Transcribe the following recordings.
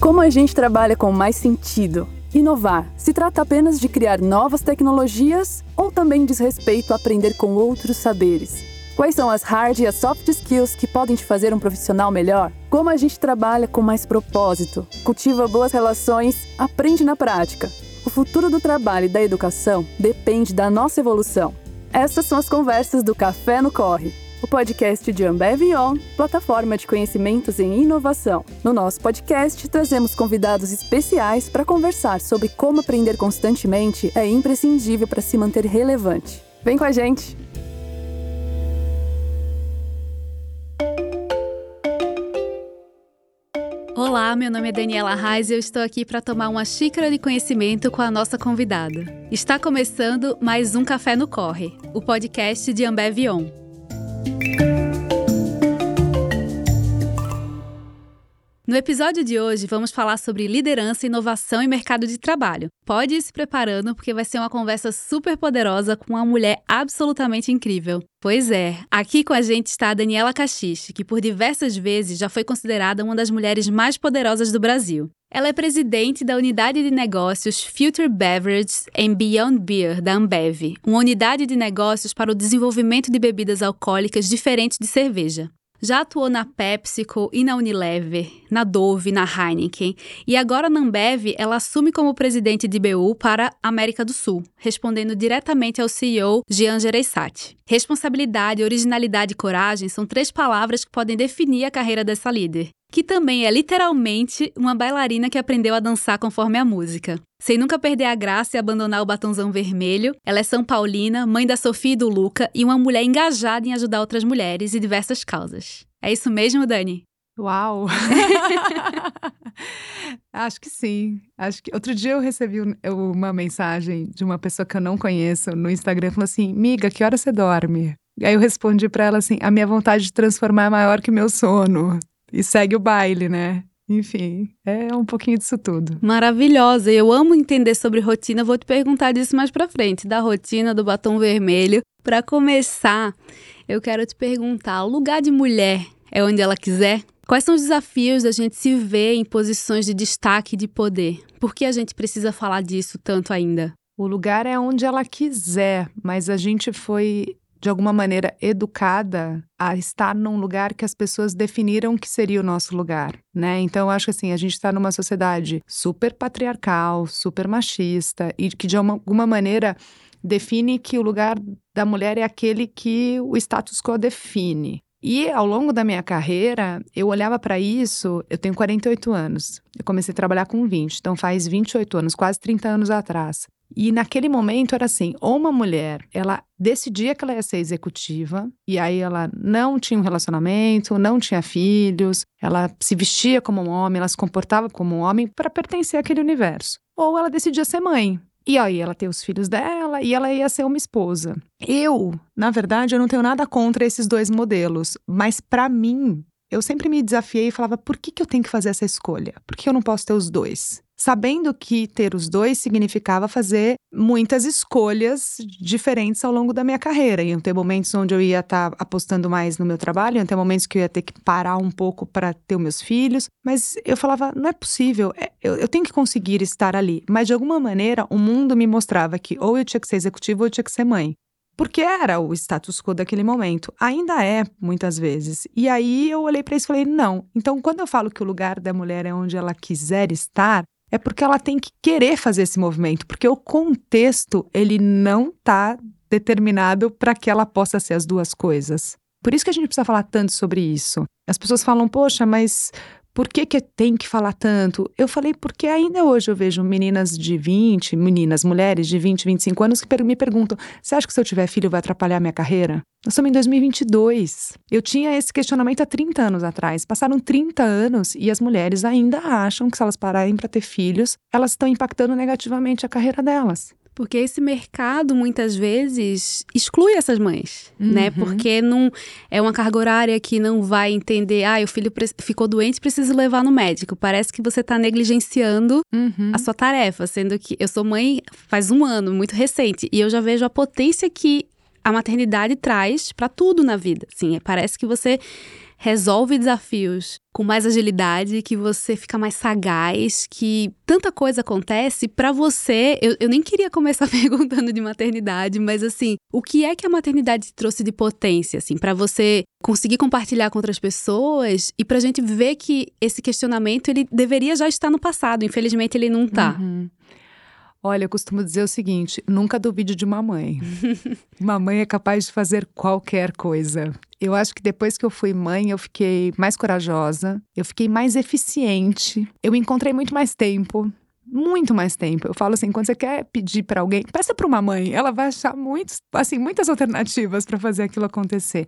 Como a gente trabalha com mais sentido? Inovar se trata apenas de criar novas tecnologias ou também diz respeito a aprender com outros saberes? Quais são as hard e as soft skills que podem te fazer um profissional melhor? Como a gente trabalha com mais propósito, cultiva boas relações, aprende na prática. O futuro do trabalho e da educação depende da nossa evolução. Essas são as conversas do Café no Corre o podcast de Ambev On, plataforma de conhecimentos em inovação. No nosso podcast, trazemos convidados especiais para conversar sobre como aprender constantemente é imprescindível para se manter relevante. Vem com a gente! Olá, meu nome é Daniela Reis e eu estou aqui para tomar uma xícara de conhecimento com a nossa convidada. Está começando mais um Café no Corre, o podcast de Ambev On. Música No episódio de hoje, vamos falar sobre liderança, inovação e mercado de trabalho. Pode ir se preparando, porque vai ser uma conversa super poderosa com uma mulher absolutamente incrível. Pois é, aqui com a gente está a Daniela Caxixe, que por diversas vezes já foi considerada uma das mulheres mais poderosas do Brasil. Ela é presidente da unidade de negócios Future Beverages and Beyond Beer da Ambev, uma unidade de negócios para o desenvolvimento de bebidas alcoólicas diferentes de cerveja. Já atuou na PepsiCo e na Unilever, na Dove, na Heineken. E agora na Ambev, ela assume como presidente de BU para América do Sul, respondendo diretamente ao CEO Jean Gereissati. Responsabilidade, originalidade e coragem são três palavras que podem definir a carreira dessa líder que também é literalmente uma bailarina que aprendeu a dançar conforme a música. Sem nunca perder a graça e abandonar o batonzão vermelho, ela é São Paulina, mãe da Sofia e do Luca e uma mulher engajada em ajudar outras mulheres e diversas causas. É isso mesmo, Dani? Uau! Acho que sim. Acho que outro dia eu recebi uma mensagem de uma pessoa que eu não conheço no Instagram falou assim: "Miga, que hora você dorme?" Aí eu respondi para ela assim: "A minha vontade de transformar é maior que meu sono." E segue o baile, né? Enfim, é um pouquinho disso tudo. Maravilhosa. Eu amo entender sobre rotina. Vou te perguntar disso mais para frente, da rotina do batom vermelho. Para começar, eu quero te perguntar: o lugar de mulher é onde ela quiser? Quais são os desafios da gente se ver em posições de destaque e de poder? Por que a gente precisa falar disso tanto ainda? O lugar é onde ela quiser, mas a gente foi de alguma maneira educada a estar num lugar que as pessoas definiram que seria o nosso lugar, né? Então acho que assim, a gente está numa sociedade super patriarcal, super machista e que de alguma maneira define que o lugar da mulher é aquele que o status quo define. E ao longo da minha carreira, eu olhava para isso, eu tenho 48 anos. Eu comecei a trabalhar com 20, então faz 28 anos, quase 30 anos atrás. E naquele momento era assim, ou uma mulher, ela decidia que ela ia ser executiva, e aí ela não tinha um relacionamento, não tinha filhos, ela se vestia como um homem, ela se comportava como um homem para pertencer àquele universo. Ou ela decidia ser mãe. E aí ela tem os filhos dela e ela ia ser uma esposa. Eu, na verdade, eu não tenho nada contra esses dois modelos, mas para mim, eu sempre me desafiei e falava: por que, que eu tenho que fazer essa escolha? Por que eu não posso ter os dois? Sabendo que ter os dois significava fazer muitas escolhas diferentes ao longo da minha carreira. Iam ter momentos onde eu ia estar tá apostando mais no meu trabalho, iam ter momentos que eu ia ter que parar um pouco para ter os meus filhos, mas eu falava, não é possível, é, eu, eu tenho que conseguir estar ali. Mas de alguma maneira, o mundo me mostrava que ou eu tinha que ser executivo ou eu tinha que ser mãe porque era o status quo daquele momento. Ainda é, muitas vezes. E aí eu olhei para isso e falei: não. Então, quando eu falo que o lugar da mulher é onde ela quiser estar, é porque ela tem que querer fazer esse movimento, porque o contexto ele não está determinado para que ela possa ser as duas coisas. Por isso que a gente precisa falar tanto sobre isso. As pessoas falam, poxa, mas por que, que tem que falar tanto? Eu falei porque ainda hoje eu vejo meninas de 20, meninas, mulheres de 20, 25 anos que me perguntam: você acha que se eu tiver filho vai atrapalhar minha carreira? Nós estamos em 2022. Eu tinha esse questionamento há 30 anos atrás. Passaram 30 anos e as mulheres ainda acham que se elas pararem para ter filhos, elas estão impactando negativamente a carreira delas. Porque esse mercado muitas vezes exclui essas mães, né? uhum. né? Porque não é uma carga horária que não vai entender, ah, o filho ficou doente, preciso levar no médico. Parece que você está negligenciando uhum. a sua tarefa, sendo que eu sou mãe faz um ano, muito recente, e eu já vejo a potência que a maternidade traz para tudo na vida. Sim, parece que você resolve desafios com mais agilidade, que você fica mais sagaz, que tanta coisa acontece para você. Eu, eu nem queria começar perguntando de maternidade, mas assim, o que é que a maternidade trouxe de potência, assim, para você conseguir compartilhar com outras pessoas e pra gente ver que esse questionamento ele deveria já estar no passado, infelizmente ele não tá. Uhum. Olha, eu costumo dizer o seguinte: nunca duvide de uma mãe. uma mãe é capaz de fazer qualquer coisa. Eu acho que depois que eu fui mãe, eu fiquei mais corajosa, eu fiquei mais eficiente, eu encontrei muito mais tempo muito mais tempo. Eu falo assim, quando você quer pedir para alguém, peça para uma mãe, ela vai achar muitos, assim, muitas alternativas para fazer aquilo acontecer.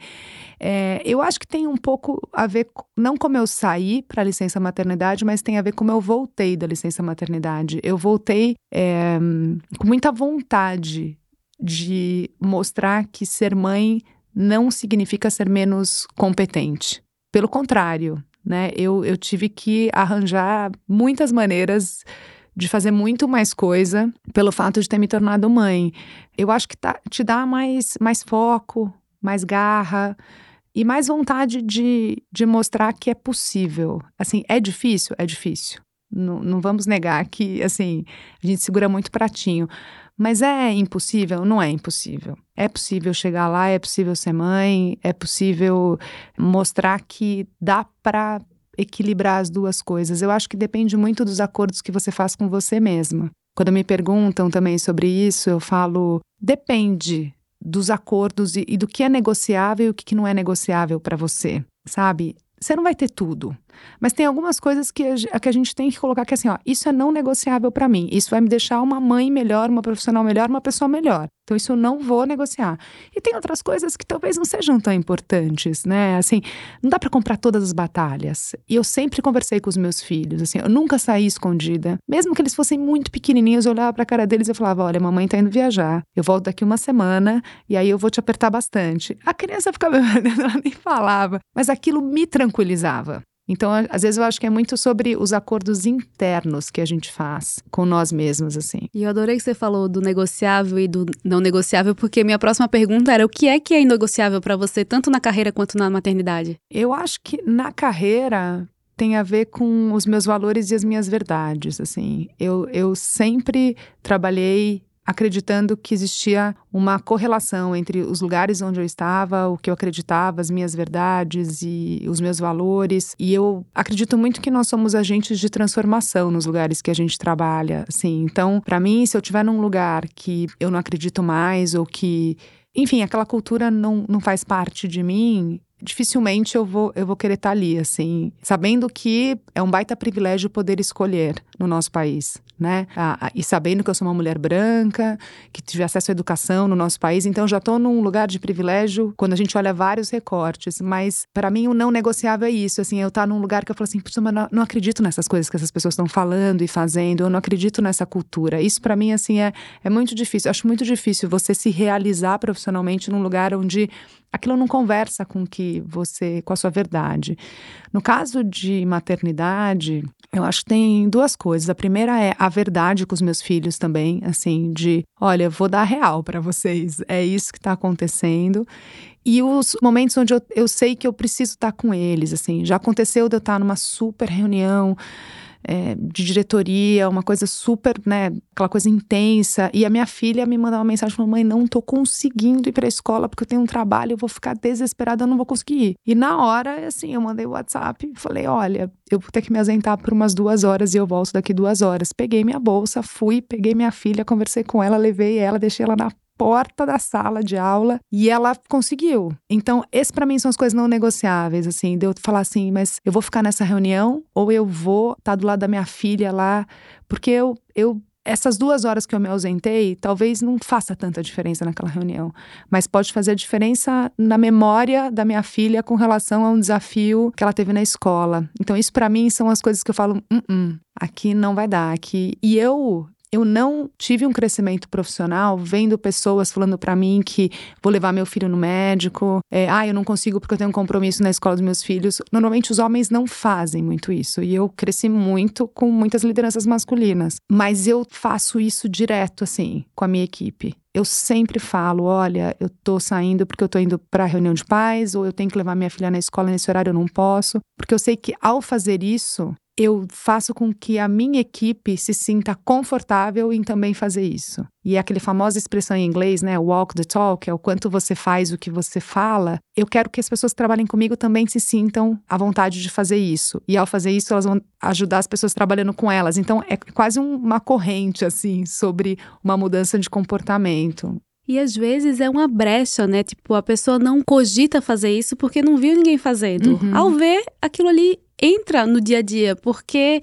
É, eu acho que tem um pouco a ver, não como eu saí para a licença maternidade, mas tem a ver como eu voltei da licença maternidade. Eu voltei é, com muita vontade de mostrar que ser mãe não significa ser menos competente. Pelo contrário, né? Eu, eu tive que arranjar muitas maneiras de fazer muito mais coisa pelo fato de ter me tornado mãe. Eu acho que tá, te dá mais, mais foco, mais garra e mais vontade de, de mostrar que é possível. Assim, é difícil? É difícil. Não, não vamos negar que, assim, a gente segura muito pratinho. Mas é impossível? Não é impossível. É possível chegar lá, é possível ser mãe, é possível mostrar que dá para equilibrar as duas coisas. Eu acho que depende muito dos acordos que você faz com você mesma. Quando me perguntam também sobre isso, eu falo: depende dos acordos e, e do que é negociável e o que não é negociável para você, sabe? Você não vai ter tudo. Mas tem algumas coisas que a, que a gente tem que colocar que assim, ó, isso é não negociável para mim. Isso vai me deixar uma mãe melhor, uma profissional melhor, uma pessoa melhor. Então isso eu não vou negociar. E tem outras coisas que talvez não sejam tão importantes, né? Assim, não dá para comprar todas as batalhas. E eu sempre conversei com os meus filhos, assim, eu nunca saí escondida. Mesmo que eles fossem muito pequenininhos, eu olhava para a cara deles e falava: "Olha, mamãe tá indo viajar. Eu volto daqui uma semana e aí eu vou te apertar bastante". A criança ficava, ela nem falava, mas aquilo me tranquilizava. Então, às vezes eu acho que é muito sobre os acordos internos que a gente faz com nós mesmos, assim. E eu adorei que você falou do negociável e do não negociável, porque minha próxima pergunta era o que é que é inegociável para você, tanto na carreira quanto na maternidade? Eu acho que na carreira tem a ver com os meus valores e as minhas verdades, assim. Eu, eu sempre trabalhei acreditando que existia uma correlação entre os lugares onde eu estava, o que eu acreditava, as minhas verdades e os meus valores. E eu acredito muito que nós somos agentes de transformação nos lugares que a gente trabalha, assim. Então, para mim, se eu estiver num lugar que eu não acredito mais ou que enfim, aquela cultura não, não faz parte de mim, dificilmente eu vou, eu vou querer estar tá ali, assim, sabendo que é um baita privilégio poder escolher no nosso país, né? Ah, e sabendo que eu sou uma mulher branca, que tive acesso à educação no nosso país, então já estou num lugar de privilégio quando a gente olha vários recortes. Mas para mim o não negociável é isso, assim, eu estar tá num lugar que eu falo assim, mas não, acredito nessas coisas que essas pessoas estão falando e fazendo, eu não acredito nessa cultura. Isso para mim assim é, é muito difícil. Eu acho muito difícil você se realizar profissionalmente num lugar onde aquilo não conversa com que você, com a sua verdade. No caso de maternidade, eu acho que tem duas coisas. A primeira é a verdade com os meus filhos também, assim, de, olha, vou dar real para vocês. É isso que está acontecendo. E os momentos onde eu, eu sei que eu preciso estar tá com eles, assim, já aconteceu de eu estar tá numa super reunião é, de diretoria, uma coisa super, né, aquela coisa intensa. E a minha filha me mandou uma mensagem falando: mãe, não tô conseguindo ir pra escola porque eu tenho um trabalho, eu vou ficar desesperada, eu não vou conseguir ir. E na hora, assim, eu mandei o WhatsApp e falei: olha, eu vou ter que me ausentar por umas duas horas e eu volto daqui duas horas. Peguei minha bolsa, fui, peguei minha filha, conversei com ela, levei ela, deixei ela na porta da sala de aula e ela conseguiu. Então, esse para mim são as coisas não negociáveis, assim, de eu falar assim, mas eu vou ficar nessa reunião ou eu vou estar tá do lado da minha filha lá, porque eu, eu essas duas horas que eu me ausentei, talvez não faça tanta diferença naquela reunião, mas pode fazer diferença na memória da minha filha com relação a um desafio que ela teve na escola. Então, isso para mim são as coisas que eu falo, uh -uh, aqui não vai dar, aqui. E eu eu não tive um crescimento profissional vendo pessoas falando para mim que vou levar meu filho no médico, é, ah, eu não consigo porque eu tenho um compromisso na escola dos meus filhos. Normalmente os homens não fazem muito isso e eu cresci muito com muitas lideranças masculinas, mas eu faço isso direto assim com a minha equipe. eu sempre falo: olha, eu tô saindo porque eu tô indo para reunião de pais, ou eu tenho que levar minha filha na escola nesse horário, eu não posso. Porque eu sei que ao fazer isso, eu faço com que a minha equipe se sinta confortável em também fazer isso. E é aquela famosa expressão em inglês, né, walk the talk, é o quanto você faz o que você fala. Eu quero que as pessoas que trabalhem comigo também se sintam à vontade de fazer isso. E ao fazer isso, elas vão ajudar as pessoas trabalhando com elas. Então é quase uma corrente assim sobre uma mudança de comportamento. E às vezes é uma brecha, né? Tipo, a pessoa não cogita fazer isso porque não viu ninguém fazendo. Uhum. Ao ver, aquilo ali entra no dia a dia, porque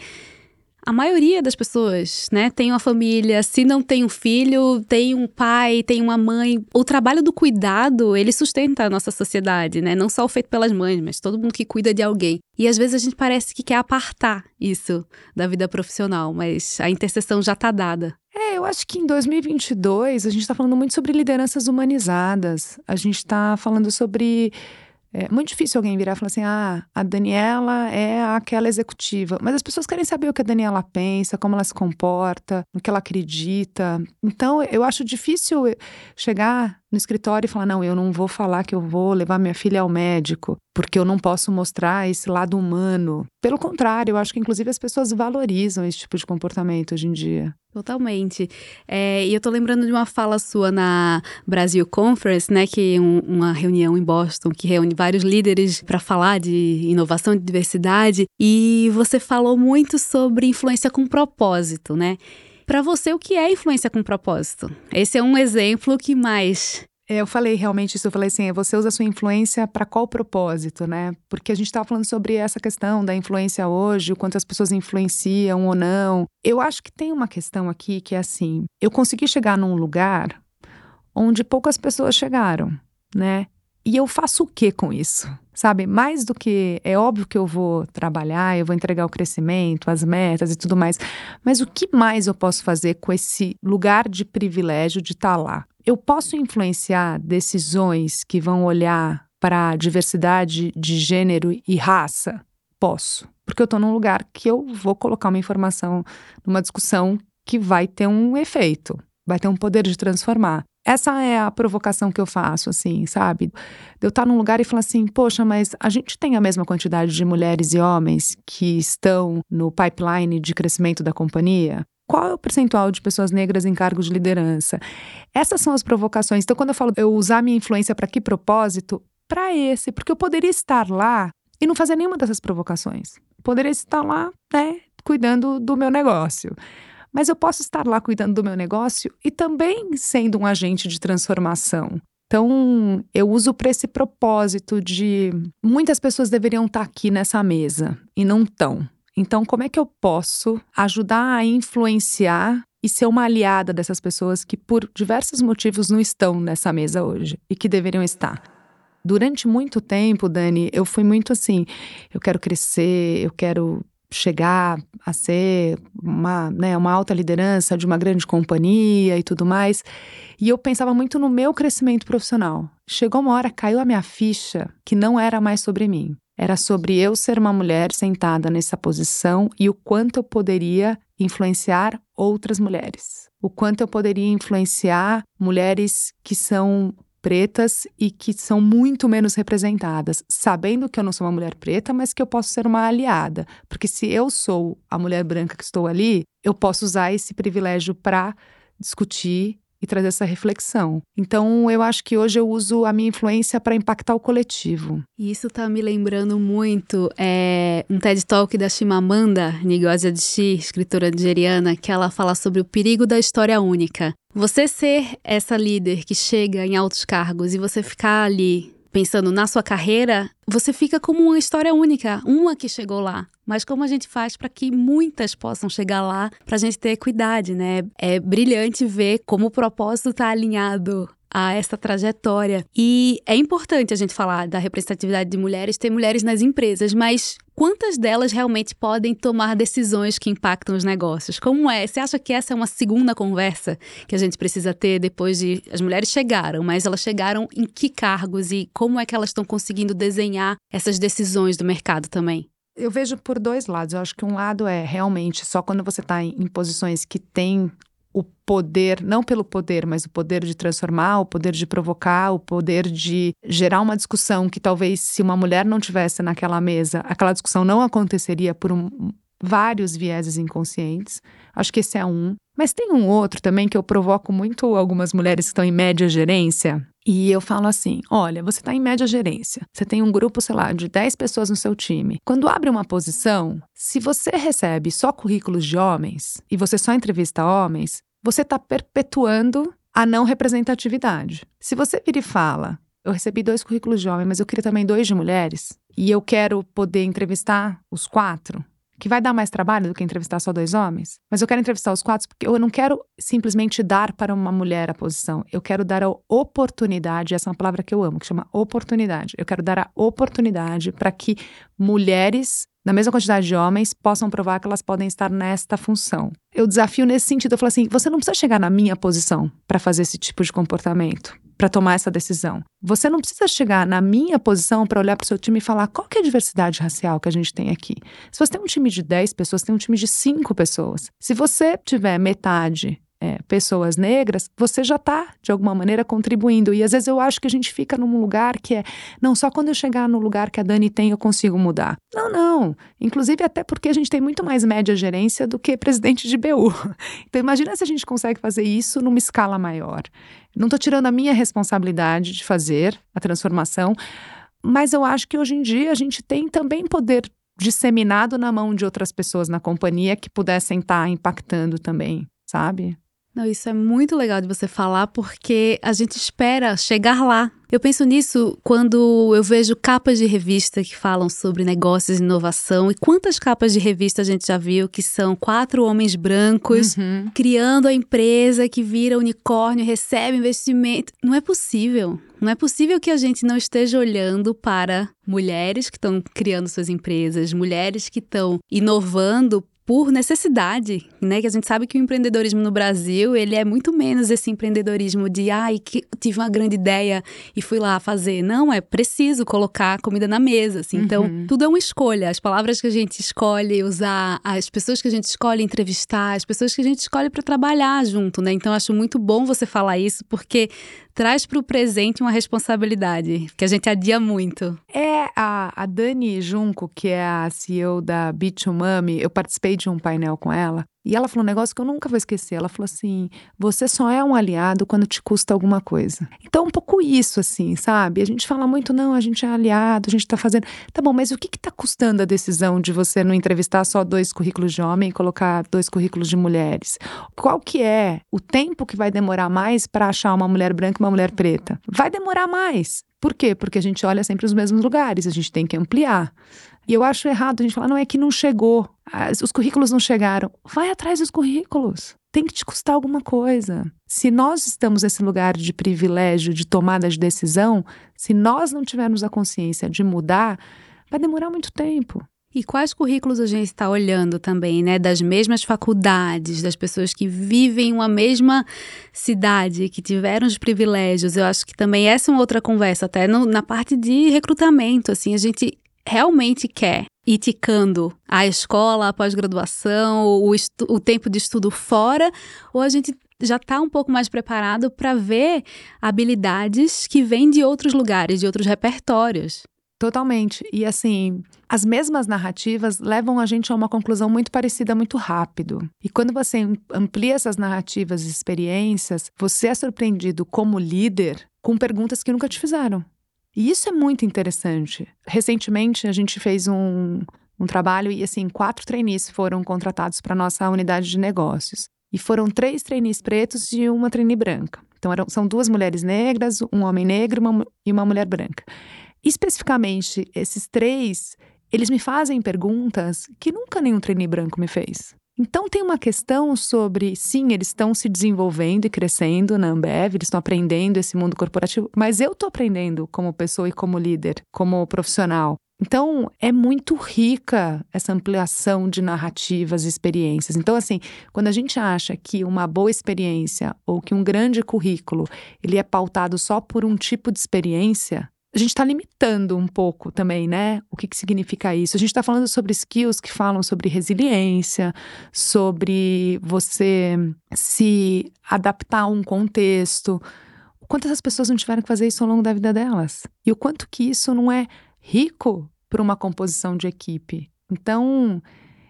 a maioria das pessoas, né, tem uma família, se não tem um filho, tem um pai, tem uma mãe. O trabalho do cuidado, ele sustenta a nossa sociedade, né? Não só o feito pelas mães, mas todo mundo que cuida de alguém. E às vezes a gente parece que quer apartar isso da vida profissional, mas a interseção já está dada. É, eu acho que em 2022 a gente está falando muito sobre lideranças humanizadas. A gente está falando sobre é muito difícil alguém virar e falar assim: ah, a Daniela é aquela executiva. Mas as pessoas querem saber o que a Daniela pensa, como ela se comporta, no que ela acredita. Então, eu acho difícil chegar no escritório e falar: não, eu não vou falar que eu vou levar minha filha ao médico, porque eu não posso mostrar esse lado humano. Pelo contrário, eu acho que inclusive as pessoas valorizam esse tipo de comportamento hoje em dia. Totalmente. É, e eu tô lembrando de uma fala sua na Brasil Conference, né, que um, uma reunião em Boston que reúne vários líderes para falar de inovação e diversidade, e você falou muito sobre influência com propósito, né? Para você, o que é influência com propósito? Esse é um exemplo que mais é, eu falei realmente isso, eu falei assim, você usa a sua influência para qual propósito, né? Porque a gente estava falando sobre essa questão da influência hoje, o quanto as pessoas influenciam ou não. Eu acho que tem uma questão aqui que é assim, eu consegui chegar num lugar onde poucas pessoas chegaram, né? E eu faço o que com isso? Sabe, mais do que é óbvio que eu vou trabalhar, eu vou entregar o crescimento, as metas e tudo mais, mas o que mais eu posso fazer com esse lugar de privilégio de estar tá lá? Eu posso influenciar decisões que vão olhar para a diversidade de gênero e raça? Posso, porque eu estou num lugar que eu vou colocar uma informação numa discussão que vai ter um efeito, vai ter um poder de transformar. Essa é a provocação que eu faço, assim, sabe? De eu estar num lugar e falar assim, poxa, mas a gente tem a mesma quantidade de mulheres e homens que estão no pipeline de crescimento da companhia? Qual é o percentual de pessoas negras em cargos de liderança? Essas são as provocações. Então, quando eu falo eu usar minha influência para que propósito? Para esse, porque eu poderia estar lá e não fazer nenhuma dessas provocações. Poderia estar lá, né, cuidando do meu negócio. Mas eu posso estar lá cuidando do meu negócio e também sendo um agente de transformação. Então, eu uso para esse propósito de muitas pessoas deveriam estar aqui nessa mesa e não estão. Então, como é que eu posso ajudar a influenciar e ser uma aliada dessas pessoas que, por diversos motivos, não estão nessa mesa hoje e que deveriam estar? Durante muito tempo, Dani, eu fui muito assim: eu quero crescer, eu quero chegar a ser uma, né, uma alta liderança de uma grande companhia e tudo mais. E eu pensava muito no meu crescimento profissional. Chegou uma hora, caiu a minha ficha que não era mais sobre mim. Era sobre eu ser uma mulher sentada nessa posição e o quanto eu poderia influenciar outras mulheres. O quanto eu poderia influenciar mulheres que são pretas e que são muito menos representadas, sabendo que eu não sou uma mulher preta, mas que eu posso ser uma aliada, porque se eu sou a mulher branca que estou ali, eu posso usar esse privilégio para discutir e trazer essa reflexão. Então, eu acho que hoje eu uso a minha influência para impactar o coletivo. E isso está me lembrando muito é, um TED Talk da Chimamanda Ngozi Adichie, escritora nigeriana, que ela fala sobre o perigo da história única. Você ser essa líder que chega em altos cargos e você ficar ali pensando na sua carreira, você fica como uma história única, uma que chegou lá. Mas como a gente faz para que muitas possam chegar lá, para a gente ter equidade, né? É brilhante ver como o propósito está alinhado a essa trajetória. E é importante a gente falar da representatividade de mulheres, ter mulheres nas empresas, mas quantas delas realmente podem tomar decisões que impactam os negócios? Como é? Você acha que essa é uma segunda conversa que a gente precisa ter depois de as mulheres chegaram, mas elas chegaram em que cargos e como é que elas estão conseguindo desenhar essas decisões do mercado também? Eu vejo por dois lados. Eu acho que um lado é realmente só quando você está em, em posições que têm o poder, não pelo poder, mas o poder de transformar, o poder de provocar, o poder de gerar uma discussão que talvez se uma mulher não tivesse naquela mesa, aquela discussão não aconteceria por um, vários vieses inconscientes. Acho que esse é um. Mas tem um outro também que eu provoco muito algumas mulheres que estão em média gerência. E eu falo assim: olha, você está em média gerência. Você tem um grupo, sei lá, de 10 pessoas no seu time. Quando abre uma posição, se você recebe só currículos de homens e você só entrevista homens, você está perpetuando a não representatividade. Se você vira e fala, eu recebi dois currículos de homem, mas eu queria também dois de mulheres, e eu quero poder entrevistar os quatro, que vai dar mais trabalho do que entrevistar só dois homens, mas eu quero entrevistar os quatro porque eu não quero simplesmente dar para uma mulher a posição, eu quero dar a oportunidade, essa é uma palavra que eu amo, que chama oportunidade. Eu quero dar a oportunidade para que mulheres na mesma quantidade de homens, possam provar que elas podem estar nesta função. Eu desafio nesse sentido, eu falo assim, você não precisa chegar na minha posição para fazer esse tipo de comportamento para tomar essa decisão. Você não precisa chegar na minha posição para olhar para o seu time e falar qual que é a diversidade racial que a gente tem aqui. Se você tem um time de 10 pessoas, tem um time de 5 pessoas. Se você tiver metade é, pessoas negras, você já está, de alguma maneira, contribuindo. E às vezes eu acho que a gente fica num lugar que é, não, só quando eu chegar no lugar que a Dani tem eu consigo mudar. Não, não. Inclusive, até porque a gente tem muito mais média gerência do que presidente de BU. Então, imagina se a gente consegue fazer isso numa escala maior. Não estou tirando a minha responsabilidade de fazer a transformação, mas eu acho que hoje em dia a gente tem também poder disseminado na mão de outras pessoas na companhia que pudessem estar tá impactando também, sabe? Não, isso é muito legal de você falar porque a gente espera chegar lá. Eu penso nisso quando eu vejo capas de revista que falam sobre negócios e inovação. E quantas capas de revista a gente já viu que são quatro homens brancos uhum. criando a empresa que vira unicórnio, recebe investimento. Não é possível. Não é possível que a gente não esteja olhando para mulheres que estão criando suas empresas, mulheres que estão inovando por necessidade, né? Que a gente sabe que o empreendedorismo no Brasil, ele é muito menos esse empreendedorismo de, ai, que tive uma grande ideia e fui lá fazer. Não, é preciso colocar comida na mesa, assim. Então, uhum. tudo é uma escolha. As palavras que a gente escolhe usar, as pessoas que a gente escolhe entrevistar, as pessoas que a gente escolhe para trabalhar junto, né? Então, acho muito bom você falar isso, porque traz para o presente uma responsabilidade, que a gente adia muito. É, a, a Dani Junco, que é a CEO da Bitumami, eu participei de um painel com ela, e ela falou um negócio que eu nunca vou esquecer. Ela falou assim: você só é um aliado quando te custa alguma coisa. Então, um pouco isso, assim, sabe? A gente fala muito, não, a gente é aliado, a gente tá fazendo. Tá bom, mas o que que tá custando a decisão de você não entrevistar só dois currículos de homem e colocar dois currículos de mulheres? Qual que é o tempo que vai demorar mais para achar uma mulher branca e uma mulher preta? Vai demorar mais. Por quê? Porque a gente olha sempre os mesmos lugares, a gente tem que ampliar. E eu acho errado a gente falar, não é que não chegou, os currículos não chegaram. Vai atrás dos currículos. Tem que te custar alguma coisa. Se nós estamos nesse lugar de privilégio, de tomada de decisão, se nós não tivermos a consciência de mudar, vai demorar muito tempo. E quais currículos a gente está olhando também, né? Das mesmas faculdades, das pessoas que vivem uma mesma cidade, que tiveram os privilégios. Eu acho que também essa é uma outra conversa, até no, na parte de recrutamento. Assim, a gente realmente quer ir ticando a escola, a pós-graduação, o, o tempo de estudo fora, ou a gente já está um pouco mais preparado para ver habilidades que vêm de outros lugares, de outros repertórios. Totalmente. E assim, as mesmas narrativas levam a gente a uma conclusão muito parecida muito rápido. E quando você amplia essas narrativas e experiências, você é surpreendido como líder com perguntas que nunca te fizeram. E isso é muito interessante. Recentemente, a gente fez um, um trabalho e, assim, quatro trainees foram contratados para nossa unidade de negócios. E foram três trainees pretos e uma trainee branca. Então, eram, são duas mulheres negras, um homem negro uma, e uma mulher branca. Especificamente, esses três, eles me fazem perguntas que nunca nenhum trainee branco me fez. Então tem uma questão sobre, sim, eles estão se desenvolvendo e crescendo na Ambev, eles estão aprendendo esse mundo corporativo, mas eu estou aprendendo como pessoa e como líder, como profissional. Então, é muito rica essa ampliação de narrativas e experiências. Então, assim, quando a gente acha que uma boa experiência ou que um grande currículo, ele é pautado só por um tipo de experiência, a gente está limitando um pouco também, né? O que, que significa isso? A gente está falando sobre skills que falam sobre resiliência, sobre você se adaptar a um contexto. O quanto essas pessoas não tiveram que fazer isso ao longo da vida delas? E o quanto que isso não é rico para uma composição de equipe. Então,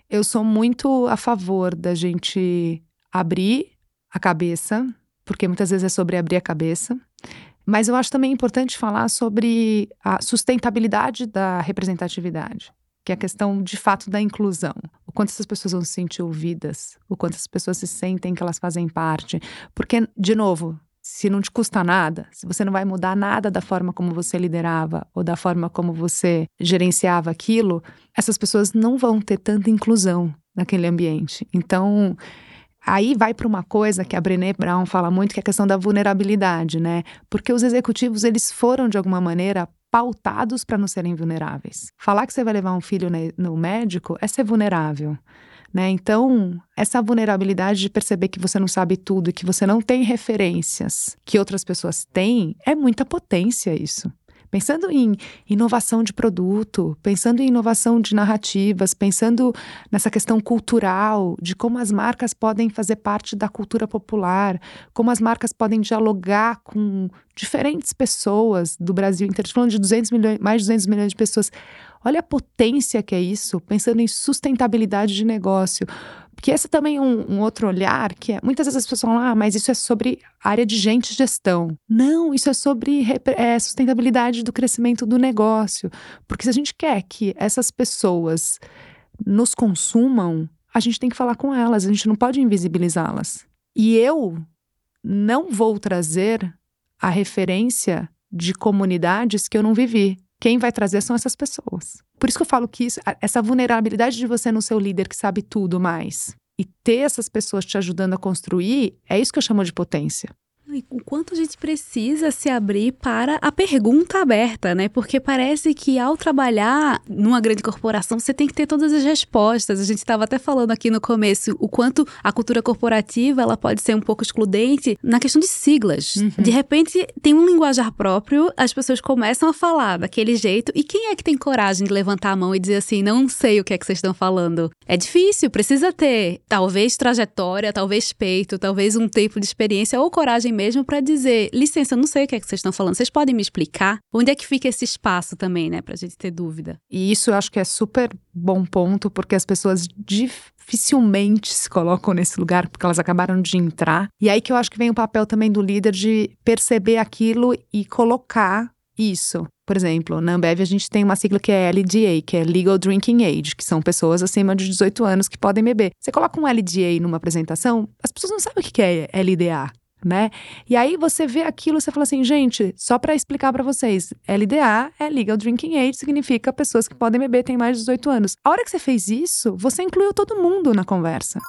eu sou muito a favor da gente abrir a cabeça, porque muitas vezes é sobre abrir a cabeça mas eu acho também importante falar sobre a sustentabilidade da representatividade, que é a questão de fato da inclusão. O quanto essas pessoas vão se sentir ouvidas, o quanto as pessoas se sentem que elas fazem parte. Porque, de novo, se não te custa nada, se você não vai mudar nada da forma como você liderava ou da forma como você gerenciava aquilo, essas pessoas não vão ter tanta inclusão naquele ambiente. Então, Aí vai para uma coisa que a Brené Brown fala muito, que é a questão da vulnerabilidade, né? Porque os executivos, eles foram, de alguma maneira, pautados para não serem vulneráveis. Falar que você vai levar um filho no médico é ser vulnerável. Né? Então, essa vulnerabilidade de perceber que você não sabe tudo e que você não tem referências que outras pessoas têm, é muita potência isso. Pensando em inovação de produto, pensando em inovação de narrativas, pensando nessa questão cultural, de como as marcas podem fazer parte da cultura popular, como as marcas podem dialogar com diferentes pessoas do Brasil inteiro. Falando de 200 milhões, mais de 200 milhões de pessoas. Olha a potência que é isso, pensando em sustentabilidade de negócio. Porque esse também é um, um, outro olhar que é, muitas vezes as pessoas falam, ah, mas isso é sobre área de gente gestão. Não, isso é sobre é, sustentabilidade do crescimento do negócio. Porque se a gente quer que essas pessoas nos consumam, a gente tem que falar com elas, a gente não pode invisibilizá-las. E eu não vou trazer a referência de comunidades que eu não vivi. Quem vai trazer são essas pessoas. Por isso que eu falo que isso, essa vulnerabilidade de você no seu líder que sabe tudo mais e ter essas pessoas te ajudando a construir, é isso que eu chamo de potência o quanto a gente precisa se abrir para a pergunta aberta, né? Porque parece que ao trabalhar numa grande corporação, você tem que ter todas as respostas. A gente estava até falando aqui no começo o quanto a cultura corporativa ela pode ser um pouco excludente na questão de siglas. Uhum. De repente, tem um linguajar próprio, as pessoas começam a falar daquele jeito, e quem é que tem coragem de levantar a mão e dizer assim: não sei o que é que vocês estão falando? É difícil, precisa ter talvez trajetória, talvez peito, talvez um tempo de experiência ou coragem mesmo para dizer: licença, eu não sei o que é que vocês estão falando, vocês podem me explicar? Onde é que fica esse espaço também, né, para a gente ter dúvida? E isso eu acho que é super bom ponto, porque as pessoas dificilmente se colocam nesse lugar, porque elas acabaram de entrar. E aí que eu acho que vem o papel também do líder de perceber aquilo e colocar isso. Por exemplo, na Ambev a gente tem uma sigla que é LDA, que é Legal Drinking Age, que são pessoas acima de 18 anos que podem beber. Você coloca um LDA numa apresentação, as pessoas não sabem o que é LDA né? E aí você vê aquilo, você fala assim, gente, só para explicar para vocês, LDA é Legal Drinking Age, significa pessoas que podem beber têm mais de 18 anos. A hora que você fez isso, você incluiu todo mundo na conversa.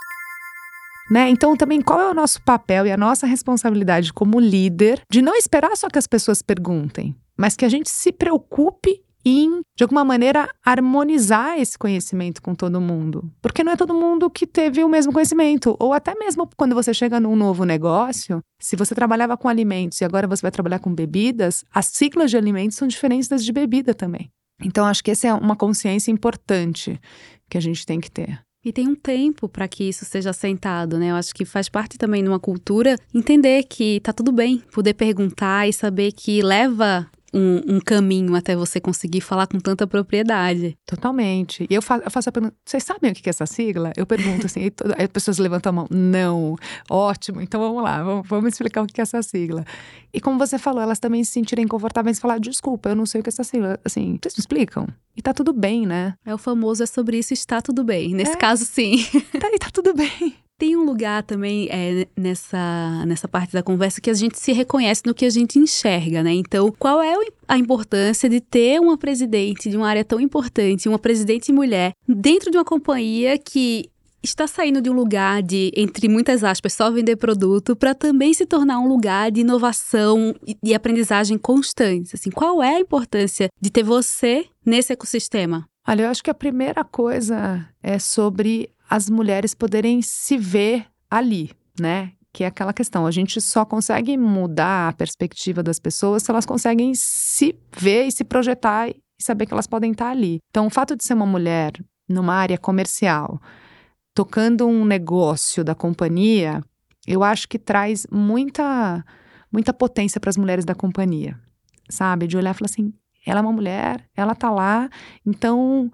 Né? Então, também, qual é o nosso papel e a nossa responsabilidade como líder de não esperar só que as pessoas perguntem, mas que a gente se preocupe em, de alguma maneira, harmonizar esse conhecimento com todo mundo. Porque não é todo mundo que teve o mesmo conhecimento. Ou até mesmo quando você chega num novo negócio, se você trabalhava com alimentos e agora você vai trabalhar com bebidas, as siglas de alimentos são diferentes das de bebida também. Então, acho que essa é uma consciência importante que a gente tem que ter. E tem um tempo para que isso seja assentado, né? Eu acho que faz parte também de uma cultura entender que tá tudo bem, poder perguntar e saber que leva um, um, caminho até você conseguir falar com tanta propriedade. Totalmente. E eu faço, eu faço a pergunta: vocês sabem o que é essa sigla? Eu pergunto assim, aí, as pessoas levantam a mão. Não. Ótimo, então vamos lá, vamos, vamos, explicar o que é essa sigla. E como você falou, elas também se sentirem confortáveis em falar: desculpa, eu não sei o que é essa sigla. Assim, vocês me explicam? E tá tudo bem, né? É o famoso é sobre isso, está tudo bem. Nesse é. caso, sim. Tá, e tá tudo bem. Tem um lugar também é, nessa, nessa parte da conversa que a gente se reconhece no que a gente enxerga, né? Então, qual é a importância de ter uma presidente de uma área tão importante, uma presidente mulher, dentro de uma companhia que está saindo de um lugar de, entre muitas aspas, só vender produto para também se tornar um lugar de inovação e aprendizagem constantes. Assim, qual é a importância de ter você nesse ecossistema? Olha, eu acho que a primeira coisa é sobre as mulheres poderem se ver ali, né? Que é aquela questão, a gente só consegue mudar a perspectiva das pessoas se elas conseguem se ver e se projetar e saber que elas podem estar ali. Então, o fato de ser uma mulher numa área comercial, tocando um negócio da companhia, eu acho que traz muita muita potência para as mulheres da companhia, sabe? De olhar e falar assim, ela é uma mulher, ela tá lá, então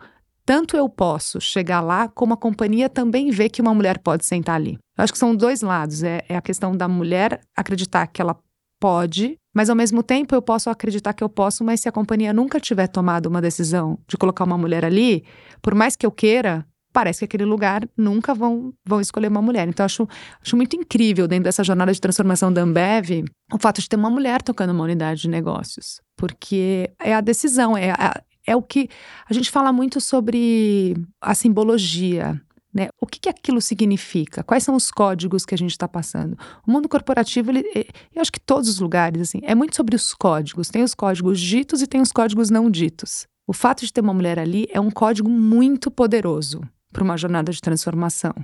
tanto eu posso chegar lá, como a companhia também vê que uma mulher pode sentar ali. Eu acho que são dois lados. É, é, a questão da mulher acreditar que ela pode, mas ao mesmo tempo eu posso acreditar que eu posso, mas se a companhia nunca tiver tomado uma decisão de colocar uma mulher ali, por mais que eu queira, parece que aquele lugar nunca vão, vão escolher uma mulher. Então, acho, acho muito incrível dentro dessa jornada de transformação da Ambev o fato de ter uma mulher tocando uma unidade de negócios. Porque é a decisão, é, a, é o que a gente fala muito sobre a simbologia. Né? O que, que aquilo significa? Quais são os códigos que a gente está passando? O mundo corporativo, ele, eu acho que todos os lugares, assim, é muito sobre os códigos. Tem os códigos ditos e tem os códigos não ditos. O fato de ter uma mulher ali é um código muito poderoso para uma jornada de transformação.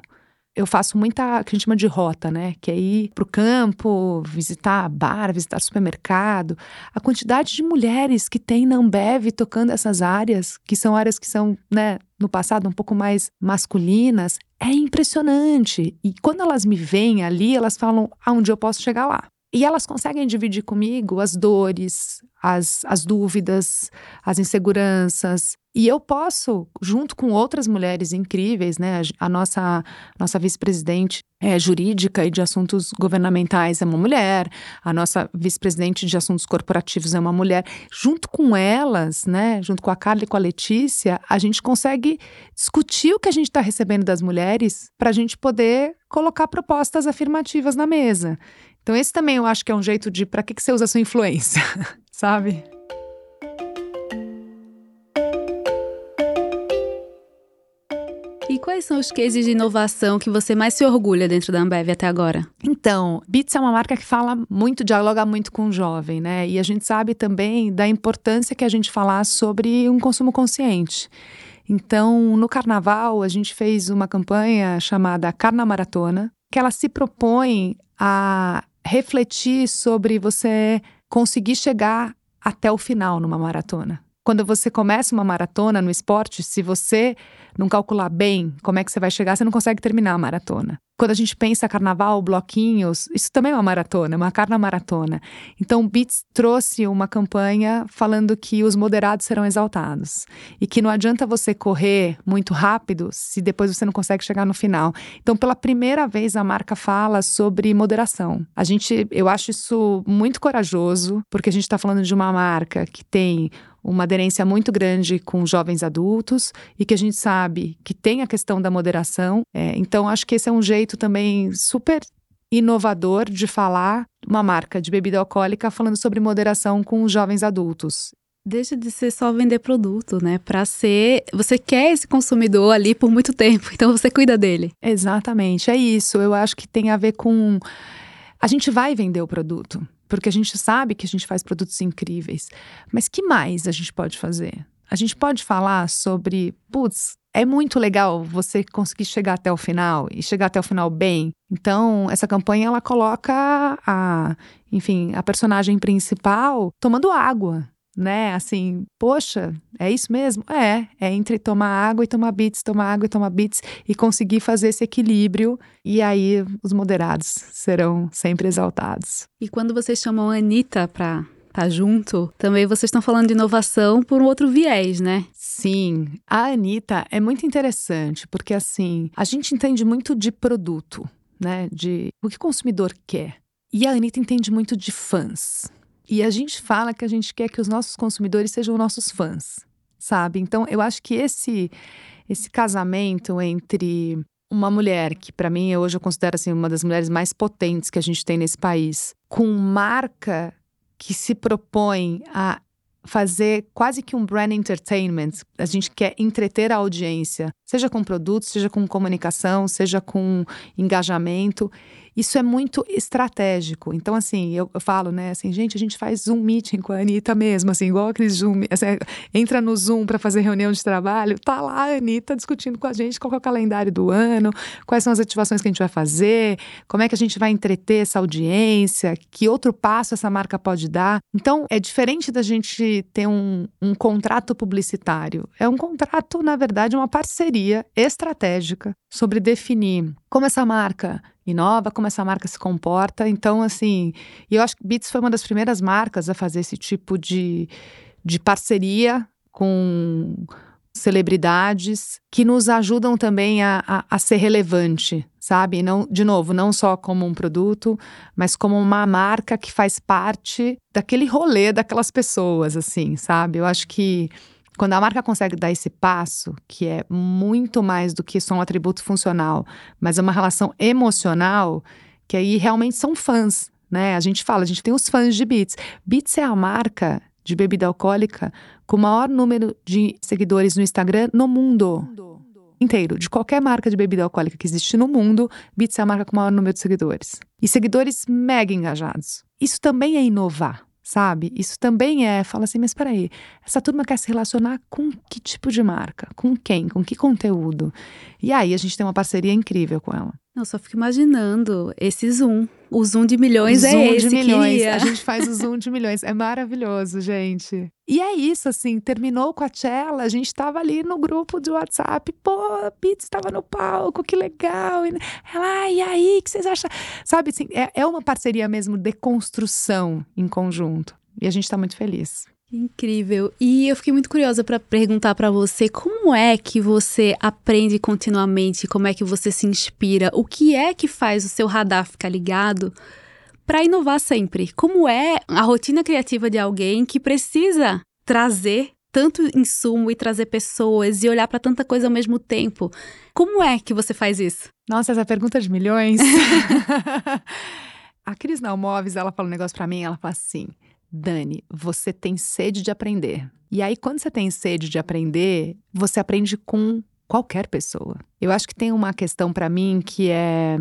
Eu faço muita, que a gente chama de rota, né? Que é ir para o campo, visitar bar, visitar supermercado. A quantidade de mulheres que tem na Ambev tocando essas áreas, que são áreas que são, né, no passado um pouco mais masculinas, é impressionante. E quando elas me veem ali, elas falam aonde eu posso chegar lá. E elas conseguem dividir comigo as dores, as, as dúvidas, as inseguranças. E eu posso, junto com outras mulheres incríveis, né? A nossa, nossa vice-presidente é, jurídica e de assuntos governamentais é uma mulher, a nossa vice-presidente de assuntos corporativos é uma mulher. Junto com elas, né? Junto com a Carla e com a Letícia, a gente consegue discutir o que a gente está recebendo das mulheres para a gente poder colocar propostas afirmativas na mesa. Então, esse também eu acho que é um jeito de para que, que você usa a sua influência, sabe? E quais são os cases de inovação que você mais se orgulha dentro da Ambev até agora? Então, Beats é uma marca que fala muito, dialoga muito com o jovem, né? E a gente sabe também da importância que a gente falar sobre um consumo consciente. Então, no carnaval, a gente fez uma campanha chamada Carna Maratona, que ela se propõe a refletir sobre você conseguir chegar até o final numa maratona. Quando você começa uma maratona no esporte, se você não calcular bem como é que você vai chegar, você não consegue terminar a maratona. Quando a gente pensa carnaval, bloquinhos, isso também é uma maratona, uma carna maratona. Então, o Beats trouxe uma campanha falando que os moderados serão exaltados e que não adianta você correr muito rápido se depois você não consegue chegar no final. Então, pela primeira vez, a marca fala sobre moderação. A gente, eu acho isso muito corajoso, porque a gente está falando de uma marca que tem uma aderência muito grande com jovens adultos e que a gente sabe que tem a questão da moderação. É, então, acho que esse é um jeito também super inovador de falar uma marca de bebida alcoólica falando sobre moderação com os jovens adultos. Deixa de ser só vender produto, né? Para ser, você quer esse consumidor ali por muito tempo, então você cuida dele. Exatamente, é isso. Eu acho que tem a ver com a gente vai vender o produto, porque a gente sabe que a gente faz produtos incríveis. Mas que mais a gente pode fazer? A gente pode falar sobre, putz, é muito legal você conseguir chegar até o final e chegar até o final bem. Então, essa campanha ela coloca a, enfim, a personagem principal tomando água, né? Assim, poxa, é isso mesmo? É, é entre tomar água e tomar bits, tomar água e tomar bits e conseguir fazer esse equilíbrio e aí os moderados serão sempre exaltados. E quando vocês chamam a Anitta para tá junto, também vocês estão falando de inovação por um outro viés, né? Sim. A Anitta é muito interessante, porque assim, a gente entende muito de produto, né? De o que o consumidor quer. E a Anitta entende muito de fãs. E a gente fala que a gente quer que os nossos consumidores sejam nossos fãs, sabe? Então, eu acho que esse esse casamento entre uma mulher que para mim hoje eu considero assim uma das mulheres mais potentes que a gente tem nesse país, com marca que se propõe a fazer quase que um brand entertainment. A gente quer entreter a audiência, seja com produtos, seja com comunicação, seja com engajamento. Isso é muito estratégico. Então, assim, eu, eu, falo, né, assim, gente, a gente faz Zoom meeting com a Anitta mesmo, assim, igual aquele Zoom, assim, entra no Zoom para fazer reunião de trabalho, tá lá a Anitta discutindo com a gente qual é o calendário do ano, quais são as ativações que a gente vai fazer, como é que a gente vai entreter essa audiência, que outro passo essa marca pode dar. Então, é diferente da gente ter um, um contrato publicitário. É um contrato, na verdade, uma parceria estratégica sobre definir como essa marca inova, como essa marca se comporta. Então, assim, eu acho que Beats foi uma das primeiras marcas a fazer esse tipo de, de parceria com celebridades que nos ajudam também a, a, a, ser relevante, sabe? Não, de novo, não só como um produto, mas como uma marca que faz parte daquele rolê daquelas pessoas, assim, sabe? Eu acho que quando a marca consegue dar esse passo, que é muito mais do que só um atributo funcional, mas é uma relação emocional, que aí realmente são fãs, né? A gente fala, a gente tem os fãs de Beats. Beats é a marca de bebida alcoólica com o maior número de seguidores no Instagram no mundo. Inteiro, de qualquer marca de bebida alcoólica que existe no mundo, Beats é a marca com o maior número de seguidores. E seguidores mega engajados. Isso também é inovar sabe? Isso também é, fala assim, mas peraí, essa turma quer se relacionar com que tipo de marca? Com quem? Com que conteúdo? E aí a gente tem uma parceria incrível com ela. Eu só fico imaginando esse Zoom. O Zoom de milhões o é zoom esse. De milhões. Queria. A gente faz o Zoom de milhões. É maravilhoso, gente. E é isso, assim, terminou com a Tchela, a gente tava ali no grupo de WhatsApp, pô, a Pizza estava no palco, que legal. E ela, ah, e aí, o que vocês acham? Sabe, assim, é, é uma parceria mesmo de construção em conjunto. E a gente está muito feliz. Incrível. E eu fiquei muito curiosa para perguntar para você como é que você aprende continuamente, como é que você se inspira, o que é que faz o seu radar ficar ligado para inovar sempre? Como é a rotina criativa de alguém que precisa trazer tanto insumo e trazer pessoas e olhar para tanta coisa ao mesmo tempo? Como é que você faz isso? Nossa, essa pergunta de milhões. a Cris Nalmoves, ela fala um negócio para mim, ela fala assim: Dani, você tem sede de aprender. E aí, quando você tem sede de aprender, você aprende com qualquer pessoa. Eu acho que tem uma questão para mim que é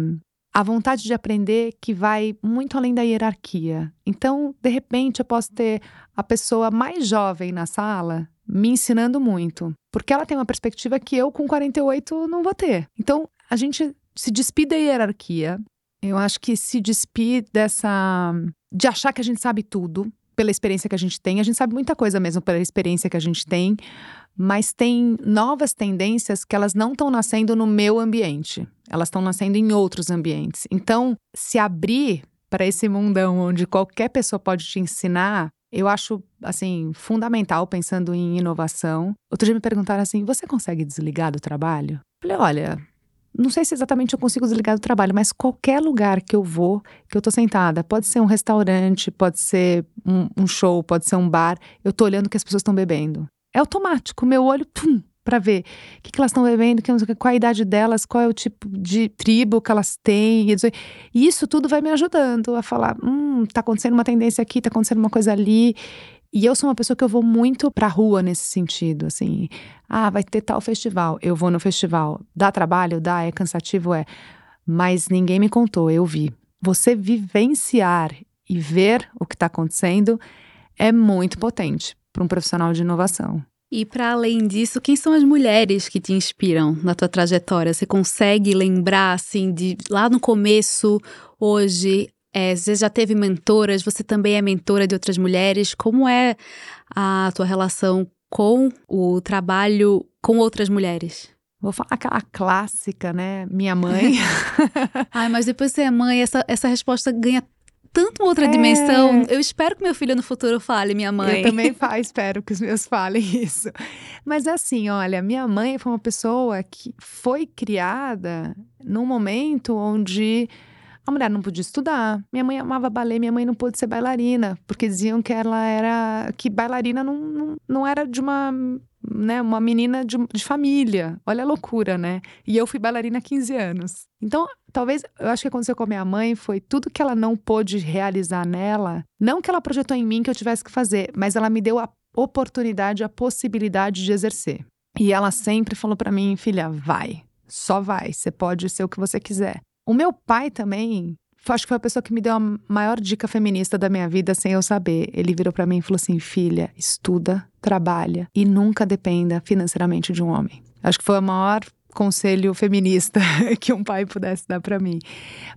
a vontade de aprender que vai muito além da hierarquia. Então, de repente, eu posso ter a pessoa mais jovem na sala me ensinando muito, porque ela tem uma perspectiva que eu com 48 não vou ter. Então, a gente se despide da hierarquia. Eu acho que se despide dessa de achar que a gente sabe tudo, pela experiência que a gente tem. A gente sabe muita coisa mesmo pela experiência que a gente tem, mas tem novas tendências que elas não estão nascendo no meu ambiente, elas estão nascendo em outros ambientes. Então, se abrir para esse mundão onde qualquer pessoa pode te ensinar, eu acho assim fundamental pensando em inovação. Outro dia me perguntaram assim: "Você consegue desligar do trabalho?" Eu falei: "Olha, não sei se exatamente eu consigo desligar do trabalho, mas qualquer lugar que eu vou, que eu tô sentada, pode ser um restaurante, pode ser um, um show, pode ser um bar, eu tô olhando o que as pessoas estão bebendo. É automático, meu olho, pum, para ver o que, que elas estão bebendo, qual a idade delas, qual é o tipo de tribo que elas têm. E isso tudo vai me ajudando a falar: hum, tá acontecendo uma tendência aqui, tá acontecendo uma coisa ali. E eu sou uma pessoa que eu vou muito pra rua nesse sentido, assim. Ah, vai ter tal festival, eu vou no festival. Dá trabalho? Dá, é cansativo? É. Mas ninguém me contou, eu vi. Você vivenciar e ver o que está acontecendo é muito potente para um profissional de inovação. E para além disso, quem são as mulheres que te inspiram na tua trajetória? Você consegue lembrar assim de lá no começo, hoje, é, você já teve mentoras, você também é mentora de outras mulheres. Como é a tua relação com o trabalho com outras mulheres? Vou falar aquela clássica, né? Minha mãe. Ai, mas depois de ser mãe, essa, essa resposta ganha tanto outra é... dimensão. Eu espero que meu filho no futuro fale minha mãe. Eu também espero que os meus falem isso. Mas assim, olha, minha mãe foi uma pessoa que foi criada num momento onde a mulher não podia estudar. Minha mãe amava balé, minha mãe não pôde ser bailarina, porque diziam que ela era. que bailarina não, não, não era de uma. Né, uma menina de, de família. Olha a loucura, né? E eu fui bailarina há 15 anos. Então, talvez, eu acho que aconteceu com a minha mãe foi tudo que ela não pôde realizar nela. Não que ela projetou em mim que eu tivesse que fazer, mas ela me deu a oportunidade, a possibilidade de exercer. E ela sempre falou para mim, filha, vai, só vai, você pode ser o que você quiser. O meu pai também acho que foi a pessoa que me deu a maior dica feminista da minha vida sem eu saber. Ele virou para mim e falou assim: filha, estuda, trabalha e nunca dependa financeiramente de um homem. Acho que foi a maior conselho feminista que um pai pudesse dar para mim.